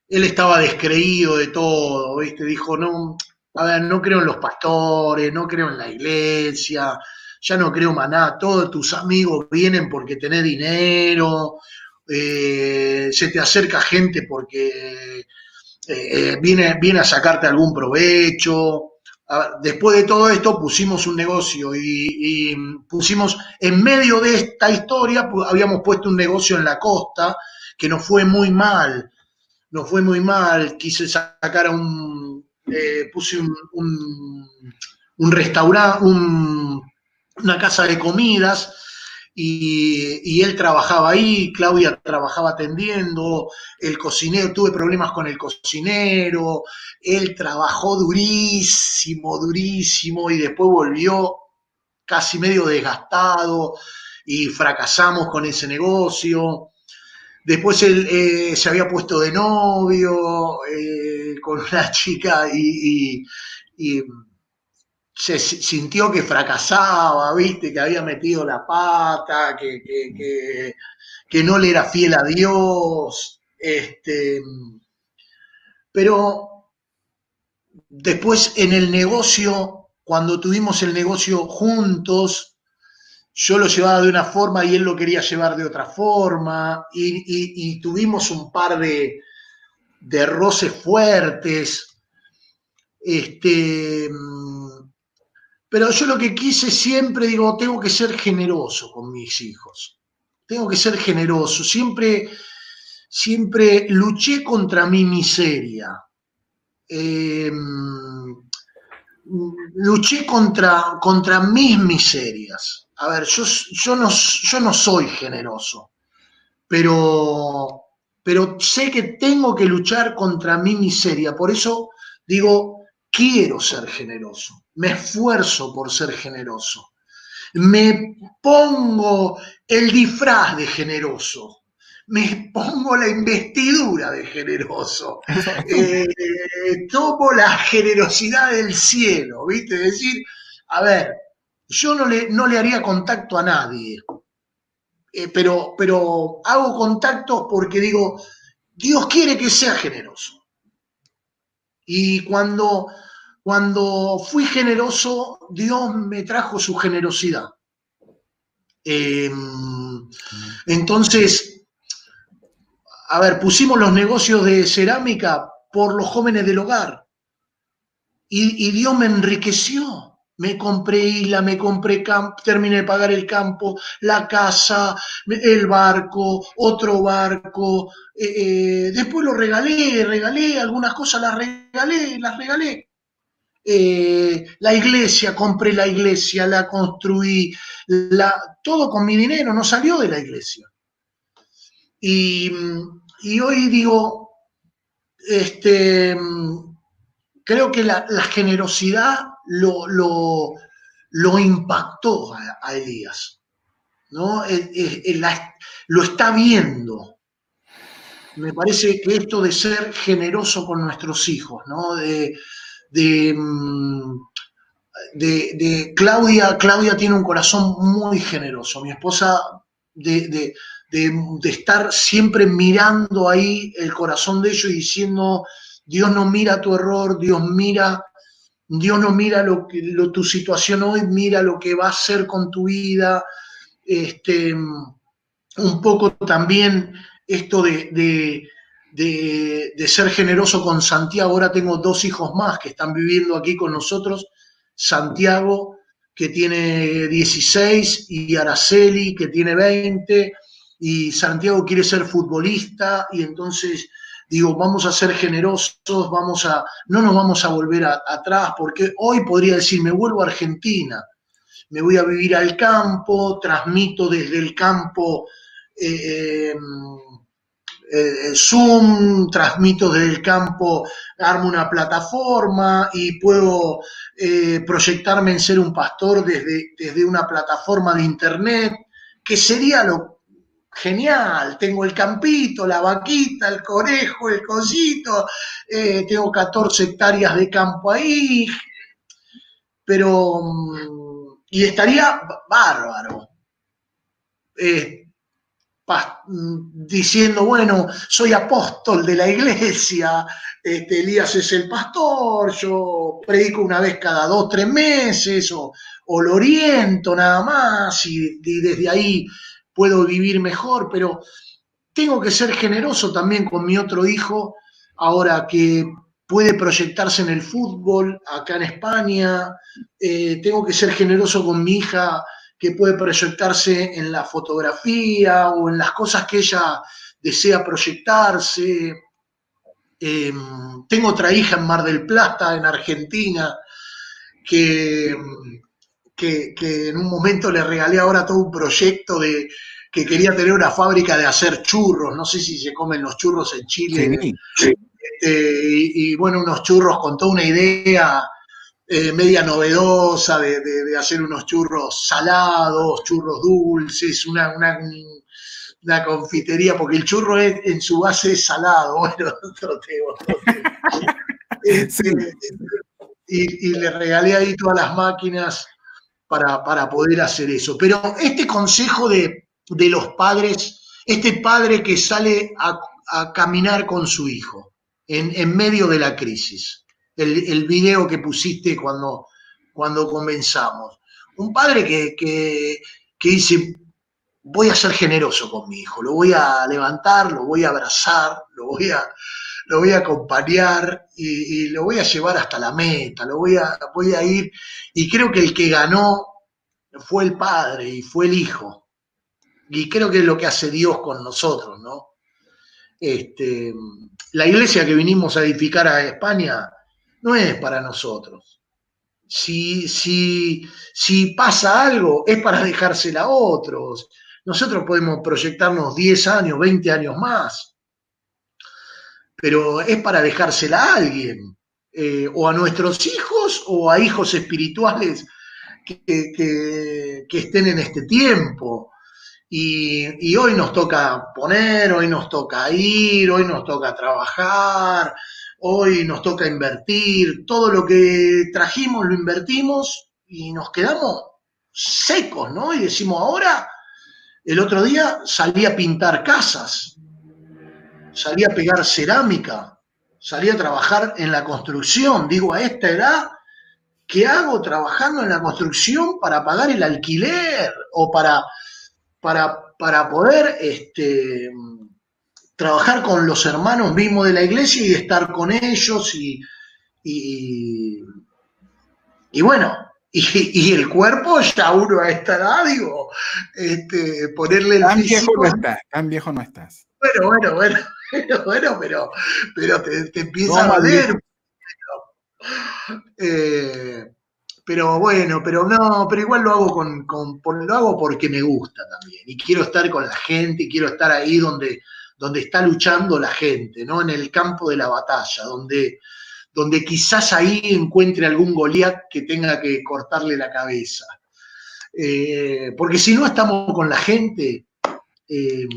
él estaba descreído de todo, ¿viste? Dijo, no, a ver, no creo en los pastores, no creo en la iglesia, ya no creo nada, todos tus amigos vienen porque tenés dinero, eh, se te acerca gente porque eh, viene, viene a sacarte algún provecho. después de todo esto pusimos un negocio y, pusimos, en medio de esta historia, habíamos puesto un negocio en la costa que nos fue muy mal no fue muy mal, quise sacar a un, eh, puse un, un, restaurante, una casa de comidas, y, él trabajaba ahí, Claudia trabajaba atendiendo, el cocinero, tuve problemas con el cocinero, él trabajó durísimo, durísimo, y después volvió casi medio desgastado, y fracasamos con ese negocio. Después él eh, se había puesto de novio eh, con una chica y, se sintió que fracasaba, viste, que había metido la pata, que, que, no le era fiel a Dios. Este, pero después en el negocio, cuando tuvimos el negocio juntos, yo lo llevaba de una forma y él lo quería llevar de otra forma, y, tuvimos un par de, de, roces fuertes. Este, pero yo lo que quise siempre, digo, tengo que ser generoso con mis hijos. Tengo que ser generoso. Siempre, siempre luché contra mi miseria. Em, luché contra, contra mis miserias a ver, yo, yo, no, yo no soy generoso, pero, pero sé que tengo que luchar contra mi miseria. Por eso digo, quiero ser generoso, me esfuerzo por ser generoso, me pongo el disfraz de generoso, me pongo la investidura de generoso, eh, tomo la generosidad del cielo, ¿viste? Es decir, a ver, yo no le, no le haría contacto a nadie, eh, pero, pero hago contacto porque digo, Dios quiere que sea generoso. Y cuando, cuando fui generoso, Dios me trajo su generosidad. Em, entonces, a ver, pusimos los negocios de cerámica por los jóvenes del hogar. y Dios me enriqueció me compré isla, me compré campo, terminé de pagar el campo, la casa, el barco, otro barco. Eh, eh, después lo regalé, regalé, algunas cosas las regalé, las regalé. Eh, la iglesia, compré la iglesia, la construí, la, todo con mi dinero, no salió de la iglesia. Y, y hoy digo, este, creo que la, generosidad lo, lo, lo impactó a, Elías. ¿no? Lo está viendo. Me parece que esto de ser generoso con nuestros hijos, ¿no? De, de, mm, de- de Claudia, Claudia tiene un corazón muy generoso. Mi esposa, de, de- estar siempre mirando ahí el corazón de ellos y diciendo, Dios no mira tu error, Dios mira, Dios no mira lo tu situación hoy, mira lo que va a hacer con tu vida. Este, un poco también esto de- de- ser generoso con Santiago. Ahora tengo dos hijos más que están viviendo aquí con nosotros. Santiago, que tiene 16, y Araceli, que tiene 20, y Santiago quiere ser futbolista, y entonces digo, vamos a ser generosos, vamos a, no nos vamos a volver atrás, porque hoy podría decir, me vuelvo a Argentina, me voy a vivir al campo, transmito desde el campo eh, eh, Zoom, transmito desde el campo, armo una plataforma y puedo eh, proyectarme en ser un pastor desde, desde una plataforma de internet, que sería lo genial. Tengo el campito, la vaquita, el conejo, el cosito, eh, tengo 14 hectáreas de campo ahí, pero... mm, Y estaría bárbaro. Eh, diciendo, bueno, soy apóstol de la iglesia, este, Elías es el pastor, yo predico una vez cada dos, tres meses, o, lo oriento nada más, y, y desde ahí puedo vivir mejor, pero tengo que ser generoso también con mi otro hijo, ahora que puede proyectarse en el fútbol acá en España, eh, tengo que ser generoso con mi hija que puede proyectarse en la fotografía o en las cosas que ella desea proyectarse. Eh, tengo otra hija en Mar del Plata, en Argentina, que, que, que en un momento le regalé ahora todo un proyecto de que quería tener una fábrica de hacer churros. No sé si se comen los churros en Chile. Sí. Este, y, y, bueno, unos churros con toda una idea eh, media novedosa de, de- de hacer unos churros salados, churros dulces, una, una, una confitería, porque el churro es- en su base es salado, bueno, otro tema. otro tema. Este, y, y le regalé ahí todas las máquinas para, para poder hacer eso. Pero este consejo de, de los padres, este padre que sale a, a caminar con su hijo en, en medio de la crisis, el, video que pusiste cuando, cuando comenzamos, un padre que, que, que dice, voy a ser generoso con mi hijo, lo voy a levantar, lo voy a abrazar, lo voy a, lo voy a acompañar y, y lo voy a llevar hasta la meta, lo voy a, voy a ir, y creo que el que ganó fue el padre y fue el hijo. Y creo que es lo que hace Dios con nosotros, ¿no? Este, la iglesia que vinimos a edificar a España no es para nosotros. Si, si, si pasa algo, es para dejársela a otros. Nosotros podemos proyectarnos 10 años, 20 años más, pero es para dejársela a alguien, eh, o a nuestros hijos o a hijos espirituales que, que- estén en este tiempo. Y, y hoy nos toca poner, hoy nos toca ir, hoy nos toca trabajar, hoy nos toca invertir. Todo lo que trajimos lo invertimos y nos quedamos secos, ¿no? Y decimos, ahora, el otro día salí a pintar casas, salí a pegar cerámica, salí a trabajar en la construcción. Digo, a esta edad, ¿qué hago trabajando en la construcción para pagar el alquiler o para, para, para poder este, trabajar con los hermanos mismos de la iglesia y estar con ellos y, y, y bueno, y, y el cuerpo ya uno a esta edad, digo, este, ponerle el Tan viejo físico, no estás, tan viejo no estás. bueno, bueno, bueno, bueno, bueno, pero, pero te, te empieza No, a doler. Eh, pero bueno, pero no, pero igual lo hago con, con- lo hago porque me gusta también. Y quiero estar con la gente, y quiero estar ahí donde, donde está luchando la gente, ¿no? En el campo de la batalla, donde, donde quizás ahí encuentre algún Goliat que tenga que cortarle la cabeza. Eh, porque si no estamos con la gente, eh,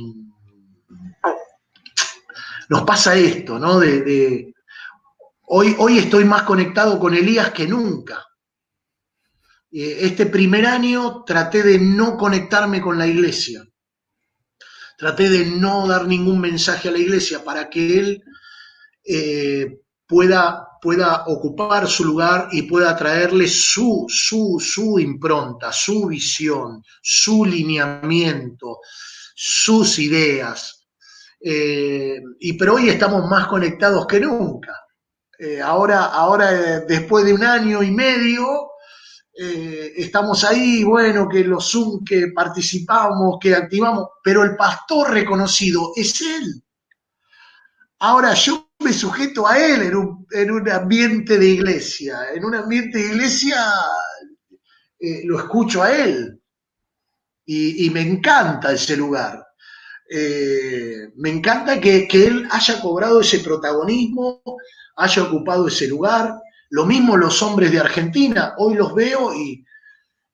nos pasa esto, ¿no? De, hoy, hoy estoy más conectado con Elías que nunca. Eh, este primer año traté de no conectarme con la iglesia. Traté de no dar ningún mensaje a la iglesia para que él pueda, pueda ocupar su lugar y pueda traerle su, su, su impronta, su visión, su lineamiento, sus ideas. Eh, y pero hoy estamos más conectados que nunca. Eh, ahora, ahora eh, después de un año y medio, estamos ahí, bueno, que los Zoom, que participamos, que activamos, pero el pastor reconocido es él. Ahora yo me sujeto a él en un, ambiente de iglesia. En un ambiente de iglesia eh, lo escucho a él y, me encanta ese lugar. Eh, me encanta que, él haya cobrado ese protagonismo, haya ocupado ese lugar. Lo mismo los hombres de Argentina, hoy los veo y,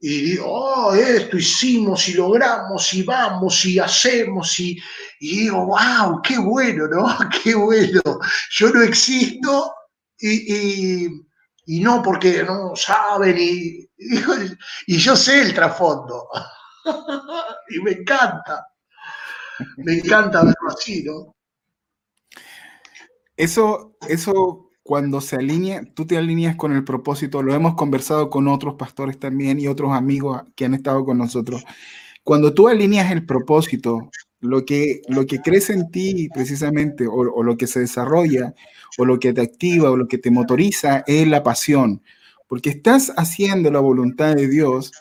y digo, oh, esto hicimos y logramos y vamos y hacemos y, digo, wow, qué bueno, ¿no? Qué bueno. Yo no existo y, no porque no saben y, y, yo sé el trasfondo. y me encanta. Me encanta verlo así, ¿no? Eso, eso cuando se alinea, tú te alineas con el propósito, lo hemos conversado con otros pastores también y otros amigos que han estado con nosotros. Cuando tú alineas el propósito, lo que, lo que crece en ti precisamente, o, lo que se desarrolla, o lo que te activa, o lo que te motoriza, es la pasión, porque estás haciendo la voluntad de Dios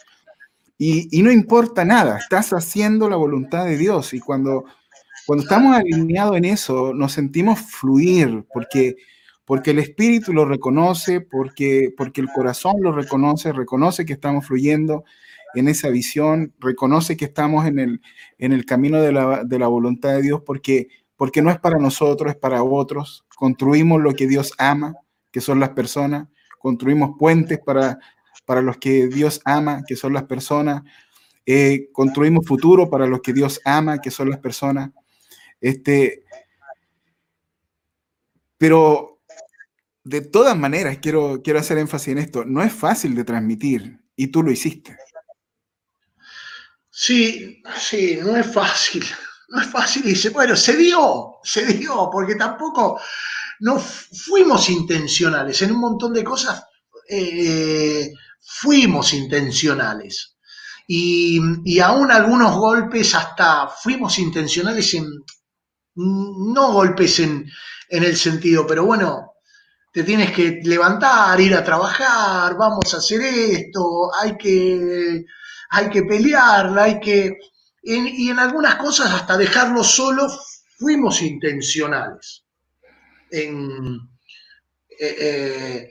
y, y no importa nada, estás haciendo la voluntad de Dios y cuando, cuando estamos alineados en eso, nos sentimos fluir, porque porque el espíritu lo reconoce, porque, porque el corazón lo reconoce, reconoce que estamos fluyendo en esa visión, reconoce que estamos en el, en el camino de la, voluntad de Dios, porque, porque no es para nosotros, es para otros. Construimos lo que Dios ama, que son las personas, construimos puentes para, para los que Dios ama, que son las personas, eh, construimos futuro para los que Dios ama, que son las personas. Este, pero de todas maneras, quiero, quiero hacer énfasis en esto, no es fácil de transmitir y tú lo hiciste. Sí, sí, no es fácil. No es fácil. dice, bueno, se dio, se dio, porque tampoco no fuimos intencionales. En un montón de cosas eh, fuimos intencionales. Y, y aún algunos golpes hasta fuimos intencionales en, no golpes en, en el sentido, pero bueno, te tienes que levantar, ir a trabajar, vamos a hacer esto, hay que, hay que pelearla, hay que... y en algunas cosas hasta dejarlo solo fuimos intencionales. En, eh, eh,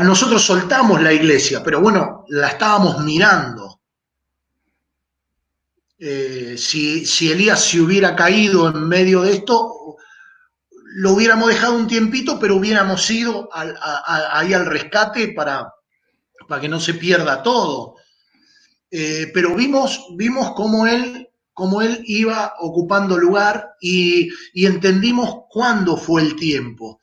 nosotros soltamos la iglesia, pero bueno, la estábamos mirando. Eh, si, si Elías se hubiera caído en medio de esto, lo hubiéramos dejado un tiempito, pero hubiéramos ido ahí al rescate para, para que no se pierda todo. Eh, pero vimos, vimos cómo él, cómo él iba ocupando lugar y, entendimos cuándo fue el tiempo.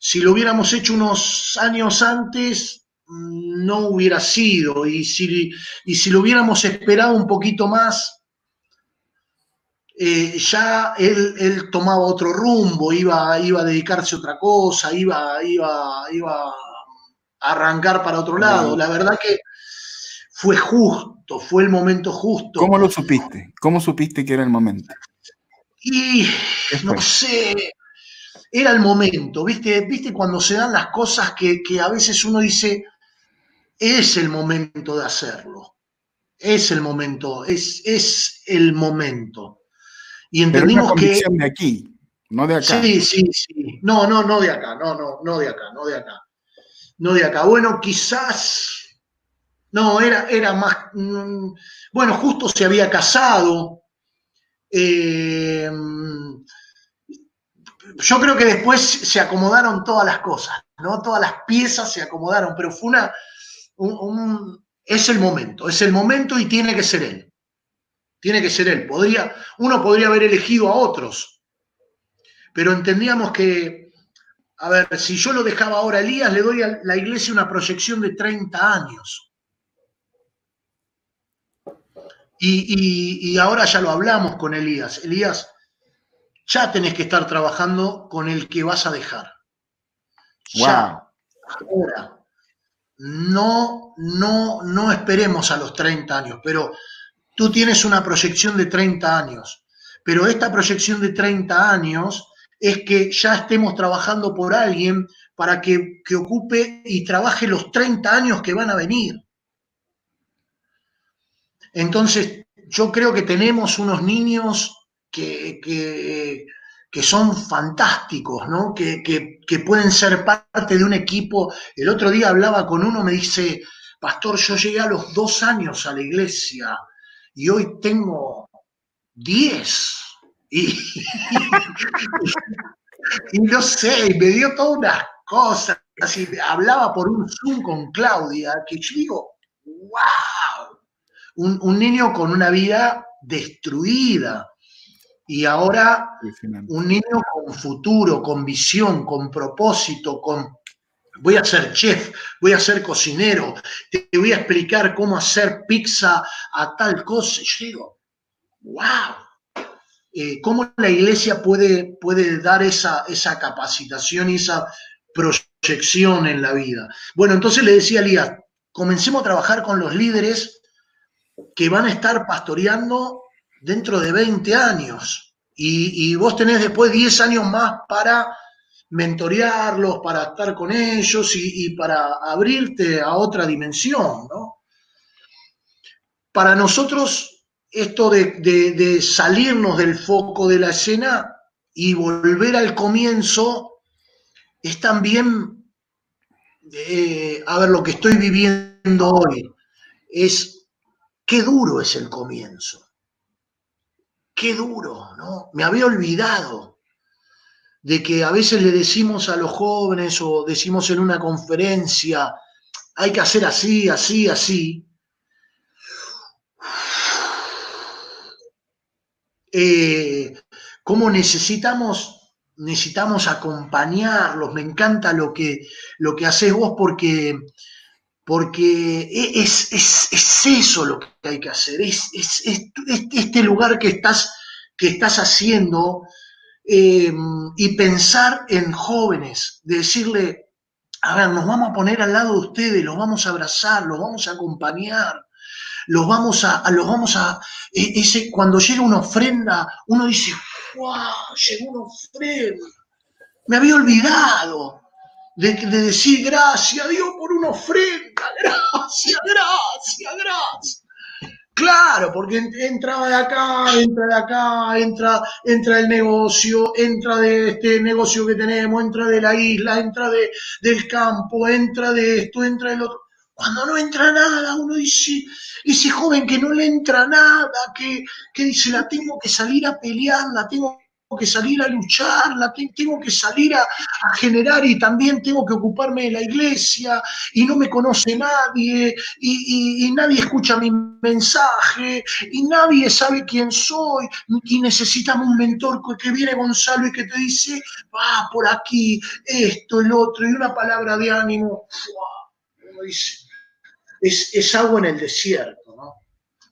Si lo hubiéramos hecho unos años antes, no hubiera sido. Y si, y si lo hubiéramos esperado un poquito más, eh, ya él, tomaba otro rumbo, iba, iba a dedicarse a otra cosa, iba, iba, iba a arrancar para otro lado. La verdad que fue justo, fue el momento justo. ¿Cómo lo supiste? ¿Cómo supiste que era el momento? Y no sé, era el momento, ¿viste? ¿Viste cuando se dan las cosas que, a veces uno dice, es el momento de hacerlo? Es el momento, es, es el momento. Y entendimos que. de aquí, no de acá. Sí, sí, sí. No, no, no de acá, no, no, no de acá, no de acá. No de acá. Bueno, quizás. No, era, era más. Mm, bueno, justo se había casado. Eh, yo creo que después se acomodaron todas las cosas, ¿no? Todas las piezas se acomodaron, pero fue una, es el momento, es el momento y tiene que ser él. Tiene que ser él. Podría, uno podría haber elegido a otros, pero entendíamos que, a ver, si yo lo dejaba ahora a Elías, le doy a la iglesia una proyección de 30 años. Y, y ahora ya lo hablamos con Elías. Elías, ya tenés que estar trabajando con el que vas a dejar. Ya, ahora. No, no, no esperemos a los 30 años, pero tú tienes una proyección de 30 años. Pero esta proyección de 30 años es que ya estemos trabajando por alguien para que, que ocupe y trabaje los 30 años que van a venir. Entonces, yo creo que tenemos unos niños que, son fantásticos, ¿no? Que, que, pueden ser parte de un equipo. El otro día hablaba con uno, me dice, pastor, yo llegué a los dos años a la iglesia y hoy tengo diez. Y, y, no sé, me dio todas unas cosas. Así, hablaba por un Zoom con Claudia, que yo digo, wow, un, un niño con una vida destruida, y ahora un niño con futuro, con visión, con propósito, con voy a ser chef, voy a ser cocinero, te voy a explicar cómo hacer pizza a tal cosa. Yo digo, wow, eh, ¿cómo la iglesia puede, puede dar esa, esa capacitación y esa proyección en la vida? Bueno, entonces le decía a Elías, comencemos a trabajar con los líderes que van a estar pastoreando dentro de 20 años. Y, vos tenés después 10 años más para mentorearlos, para estar con ellos y, para abrirte a otra dimensión, ¿no? Para nosotros, esto de, salirnos del foco de la escena y volver al comienzo es también, eh, a ver, lo que estoy viviendo hoy, es qué duro es el comienzo qué duro, ¿no? Me había olvidado de que a veces le decimos a los jóvenes o decimos en una conferencia, hay que hacer así, así, así. Eh, ¿Cómo necesitamos, necesitamos acompañarlos? Me encanta lo que, lo que haces vos porque porque e, es, eso lo que hay que hacer, es, este lugar que estás, que estás haciendo eh, y pensar en jóvenes, de decirle, a ver, nos vamos a poner al lado de ustedes, los vamos a abrazar, los vamos a acompañar, los vamos a, los vamos a, e, ese, cuando llega una ofrenda, uno dice, ¡wow! Llegó una ofrenda, me había olvidado de, decir gracias a Dios por una ofrenda, gracias, gracias, gracias. Claro, porque entraba de acá, entra de acá, entra, entra el negocio, entra de este negocio que tenemos, entra de la isla, entra de, del campo, entra de esto, entra del otro. Cuando no entra nada, uno dice, ese joven que no le entra nada, que, que dice, la tengo que salir a pelear, la tengo que salir a luchar, tengo que salir a, generar y también tengo que ocuparme de la iglesia y no me conoce nadie y, nadie escucha mi mensaje y nadie sabe quién soy y necesitamos un mentor que viene Gonzalo y que te dice, va por aquí, esto, el otro y una palabra de ánimo. es, es agua en el desierto. ¿no?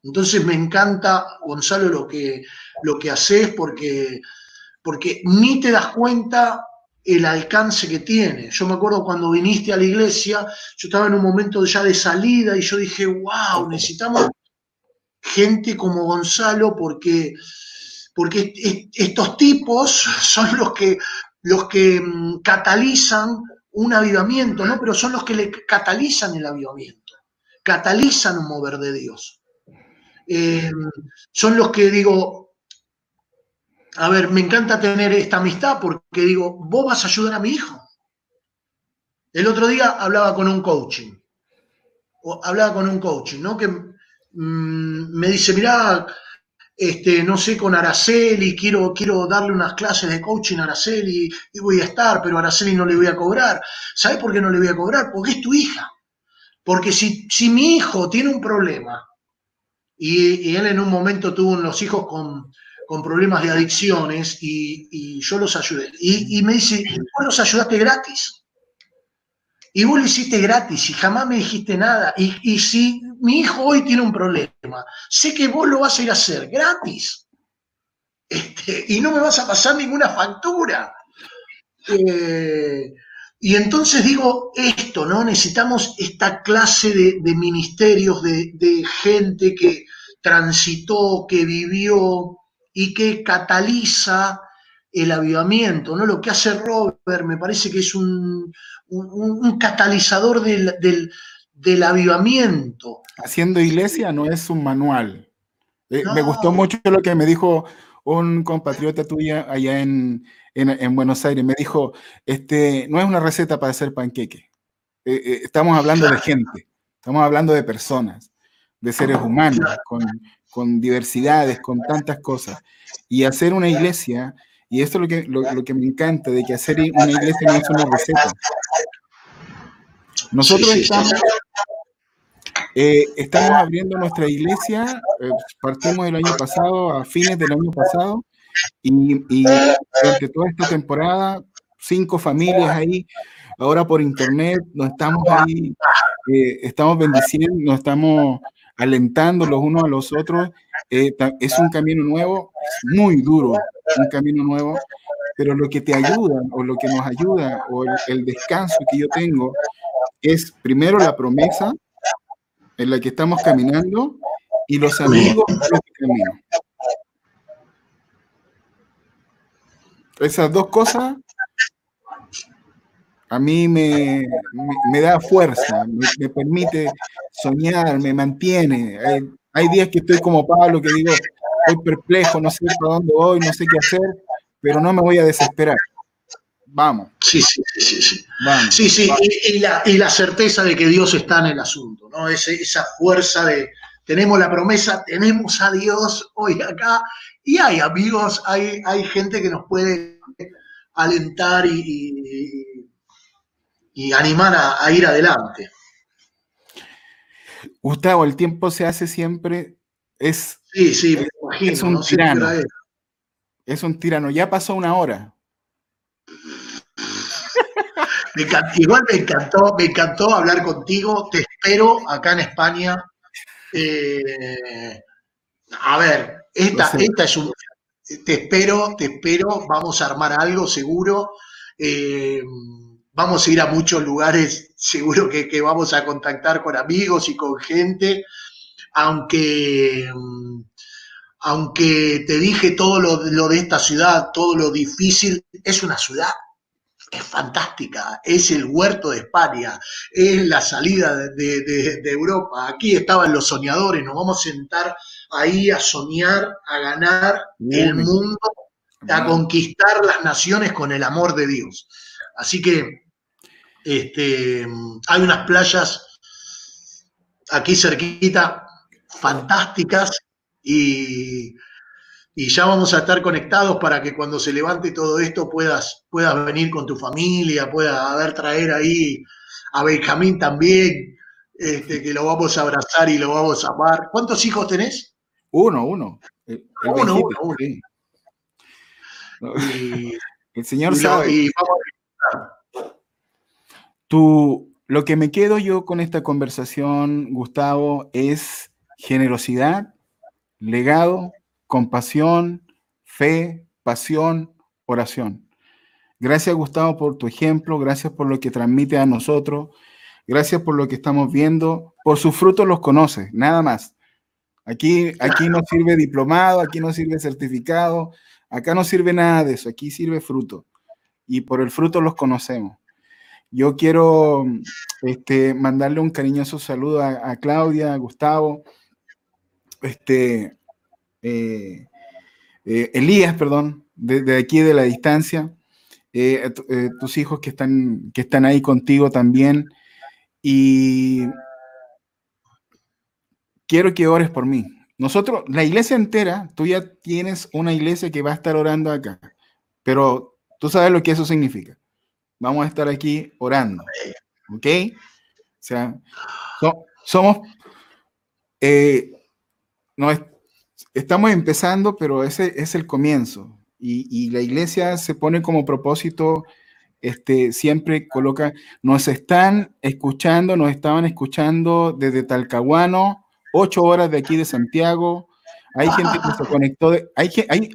Entonces me encanta, Gonzalo, lo que, lo que haces porque porque ni te das cuenta el alcance que tiene. Yo me acuerdo cuando viniste a la iglesia, yo estaba en un momento ya de salida y yo dije, wow, necesitamos gente como Gonzalo porque, porque estos tipos son los que, los que mm, catalizan un avivamiento, ¿no? Pero son los que le catalizan el avivamiento, catalizan un mover de Dios. Eh, son los que digo, a ver, me encanta tener esta amistad porque digo, vos vas a ayudar a mi hijo. El otro día hablaba con un coaching, o hablaba con un coaching, ¿no? Que mm, me dice, mirá, este, no sé, con Araceli, quiero, quiero darle unas clases de coaching a Araceli y voy a estar, pero Araceli no le voy a cobrar. ¿Sabes por qué no le voy a cobrar? Porque es tu hija. Porque si, si mi hijo tiene un problema y, y él en un momento tuvo unos hijos con, con problemas de adicciones y, yo los ayudé. Y, me dice, vos los ayudaste gratis. Y vos lo hiciste gratis y jamás me dijiste nada. Y, si mi hijo hoy tiene un problema, sé que vos lo vas a ir a hacer gratis. Este, y no me vas a pasar ninguna factura. Eh, y entonces digo esto, ¿no? Necesitamos esta clase de, ministerios, de gente que transitó, que vivió, y que cataliza el avivamiento, ¿no? Lo que hace Robert me parece que es un, un, un catalizador del, del, del, avivamiento. Haciendo iglesia no es un manual. Eh, no. Me gustó mucho lo que me dijo un compatriota tuya allá en, en, en, Buenos Aires. Me dijo, este, no es una receta para hacer panqueque. Eh, eh, estamos hablando claro. de gente, estamos hablando de personas, de seres humanos, claro. con, con diversidades, con tantas cosas. Y hacer una iglesia, y esto es lo que, lo, lo, que me encanta, de que hacer una iglesia no es una receta. Nosotros estamos, eh, estamos abriendo nuestra iglesia, eh, partimos el año pasado, a fines del año pasado, y, y durante toda esta temporada, cinco familias ahí, ahora por internet, nos estamos ahí, eh, estamos bendiciendo, nos estamos alentando los unos a los otros. Eh, es un camino nuevo, es muy duro, un camino nuevo, pero lo que te ayuda o lo que nos ayuda o el, el descanso que yo tengo es primero la promesa en la que estamos caminando y los amigos con los que camino. Esas dos cosas a mí me, me, me da fuerza, me, me, permite soñar, me mantiene. Hay, hay, días que estoy como Pablo, que digo, estoy perplejo, no sé para dónde voy, no sé qué hacer, pero no me voy a desesperar. Vamos. Sí, sí, sí, sí. Vamos, sí, sí, vamos. Y, y, la, y, la, certeza de que Dios está en el asunto, ¿no? Ese, esa fuerza de, tenemos la promesa, tenemos a Dios hoy acá, y hay amigos, hay, hay gente que nos puede alentar y, y y animar a, a, ir adelante. Gustavo, el tiempo se hace siempre, es, sí, sí, me imagino, es un no tirano. Es. un tirano, ya pasó una hora. Me encantó, igual me encantó, me encantó hablar contigo, te espero acá en España. Eh, a ver, esta, no sé. esta es un, te espero, te espero, vamos a armar algo seguro. Eh, vamos a ir a muchos lugares, seguro que, que, vamos a contactar con amigos y con gente, aunque, aunque te dije todo lo, lo, de esta ciudad, todo lo difícil, es una ciudad, es fantástica, es el huerto de España, es la salida de, de, de Europa, aquí estaban los soñadores, nos vamos a sentar ahí a soñar, a ganar el mundo, a conquistar las naciones con el amor de Dios. Así que este, hay unas playas aquí cerquita fantásticas y, y, ya vamos a estar conectados para que cuando se levante todo esto puedas, puedas venir con tu familia, puedas haber traer ahí a Benjamín también, este, que lo vamos a abrazar y lo vamos a amar. ¿Cuántos hijos tenés? Uno, uno. El, el uno, uno, uno. Sí. Y, el señor y sabe. Y vamos Lo que me quedo yo con esta conversación, Gustavo, es generosidad, legado, compasión, fe, pasión, oración. Gracias, Gustavo, por tu ejemplo, gracias por lo que transmite a nosotros, gracias por lo que estamos viendo, por sus frutos los conoces, nada más. Aquí, aquí no sirve diplomado, aquí no sirve certificado, acá no sirve nada de eso, aquí sirve fruto. Y por el fruto los conocemos. Yo quiero este, mandarle un cariñoso saludo a, Claudia, a Gustavo, este, eh, eh, Elías, perdón, desde de aquí de la distancia, eh, tus hijos que están, que están ahí contigo también. Y quiero que ores por mí. nosotros, la iglesia entera, tú ya tienes una iglesia que va a estar orando acá, pero tú sabes lo que eso significa. Vamos a estar aquí orando, ¿ok? O sea, somos, eh, no, estamos empezando, pero ese es el comienzo. Y, y, la iglesia se pone como propósito, este, siempre coloca, nos están escuchando, nos estaban escuchando desde Talcahuano, ocho horas de aquí de Santiago. Hay gente que se conectó, hay, hay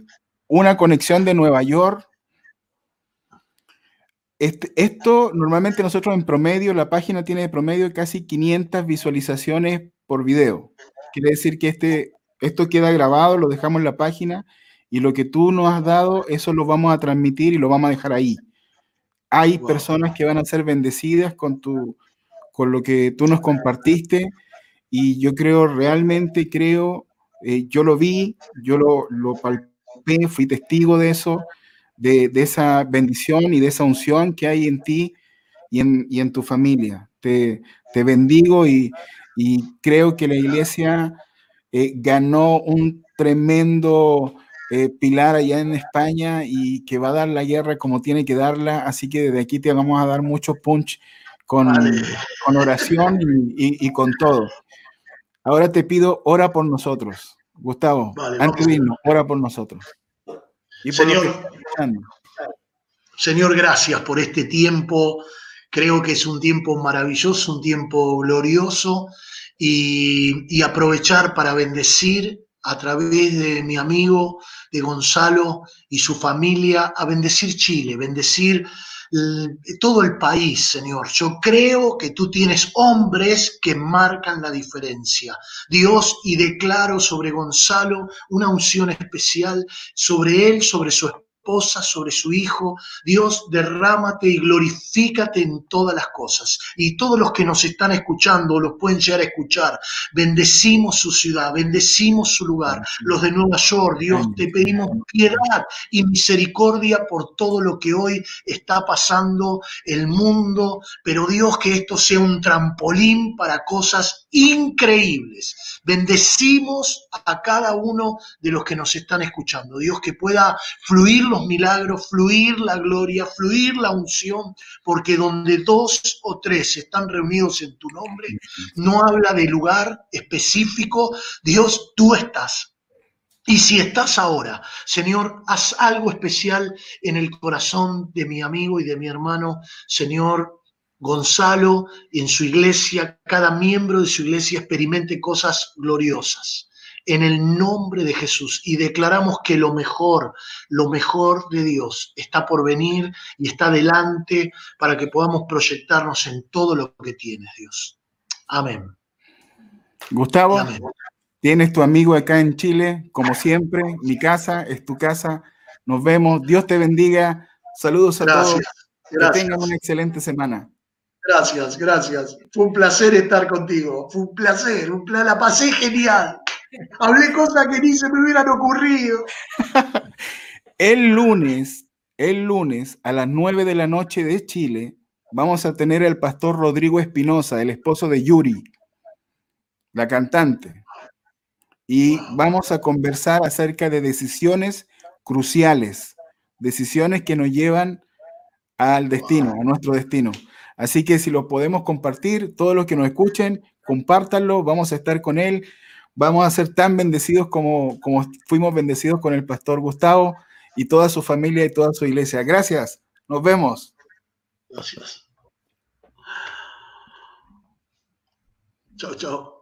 una conexión de Nueva York. Este, esto normalmente nosotros en promedio, la página tiene de promedio casi 500 visualizaciones por video. Quiere decir que este, esto queda grabado, lo dejamos en la página y lo que tú nos has dado, eso lo vamos a transmitir y lo vamos a dejar ahí. Hay personas que van a ser bendecidas con, tu, con lo que tú nos compartiste y yo creo, realmente creo, eh, yo lo vi, yo lo, lo, palpé, fui testigo de eso, de, de, esa bendición y de esa unción que hay en ti y en, y en tu familia. Te, te bendigo y, y, creo que la iglesia eh, ganó un tremendo eh, pilar allá en España y que va a dar la guerra como tiene que darla. Así que desde aquí te vamos a dar mucho punch con, con oración y, y, con todo. Ahora te pido, ora por nosotros. Gustavo, vale, antes de irnos, ora por nosotros. Y Señor, Señor, gracias por este tiempo. Creo que es un tiempo maravilloso, un tiempo glorioso. Y, y aprovechar para bendecir a través de mi amigo, de Gonzalo y su familia, a bendecir Chile, bendecir todo el país, Señor. Yo creo que tú tienes hombres que marcan la diferencia. Dios, y declaro sobre Gonzalo una unción especial, sobre él, sobre su sobre su hijo. Dios, derrámate y glorifícate en todas las cosas. Y todos los que nos están escuchando, los pueden llegar a escuchar, bendecimos su ciudad, bendecimos su lugar. Los de Nueva York, Dios, te pedimos piedad y misericordia por todo lo que hoy está pasando el mundo, pero Dios, que esto sea un trampolín para cosas increíbles. Bendecimos a cada uno de los que nos están escuchando. Dios, que pueda fluir los milagros, fluir la gloria, fluir la unción, porque donde dos o tres están reunidos en tu nombre, no habla de lugar específico, Dios, tú estás. Y si estás ahora, Señor, haz algo especial en el corazón de mi amigo y de mi hermano, Señor, Gonzalo, en su iglesia, cada miembro de su iglesia experimente cosas gloriosas en el nombre de Jesús y declaramos que lo mejor, lo mejor de Dios está por venir y está delante para que podamos proyectarnos en todo lo que tienes, Dios. Amén. Gustavo, tienes tu amigo acá en Chile, como siempre, mi casa es tu casa. Nos vemos, Dios te bendiga. Saludos a todos. Que tengan una excelente semana. Gracias, gracias. Fue un placer estar contigo. Fue un placer, un la pasé genial. Hablé cosas que ni se me hubieran ocurrido. el lunes, el lunes a las 9 de la noche de Chile, vamos a tener al pastor Rodrigo Espinosa, el esposo de Yuri, la cantante. Y vamos a conversar acerca de decisiones cruciales, decisiones que nos llevan al destino, a nuestro destino. Así que si lo podemos compartir, todos los que nos escuchen, compártanlo, vamos a estar con él vamos a ser tan bendecidos como, como fuimos bendecidos con el pastor Gustavo y toda su familia y toda su iglesia. Gracias. Nos vemos. Gracias. Chao, chao.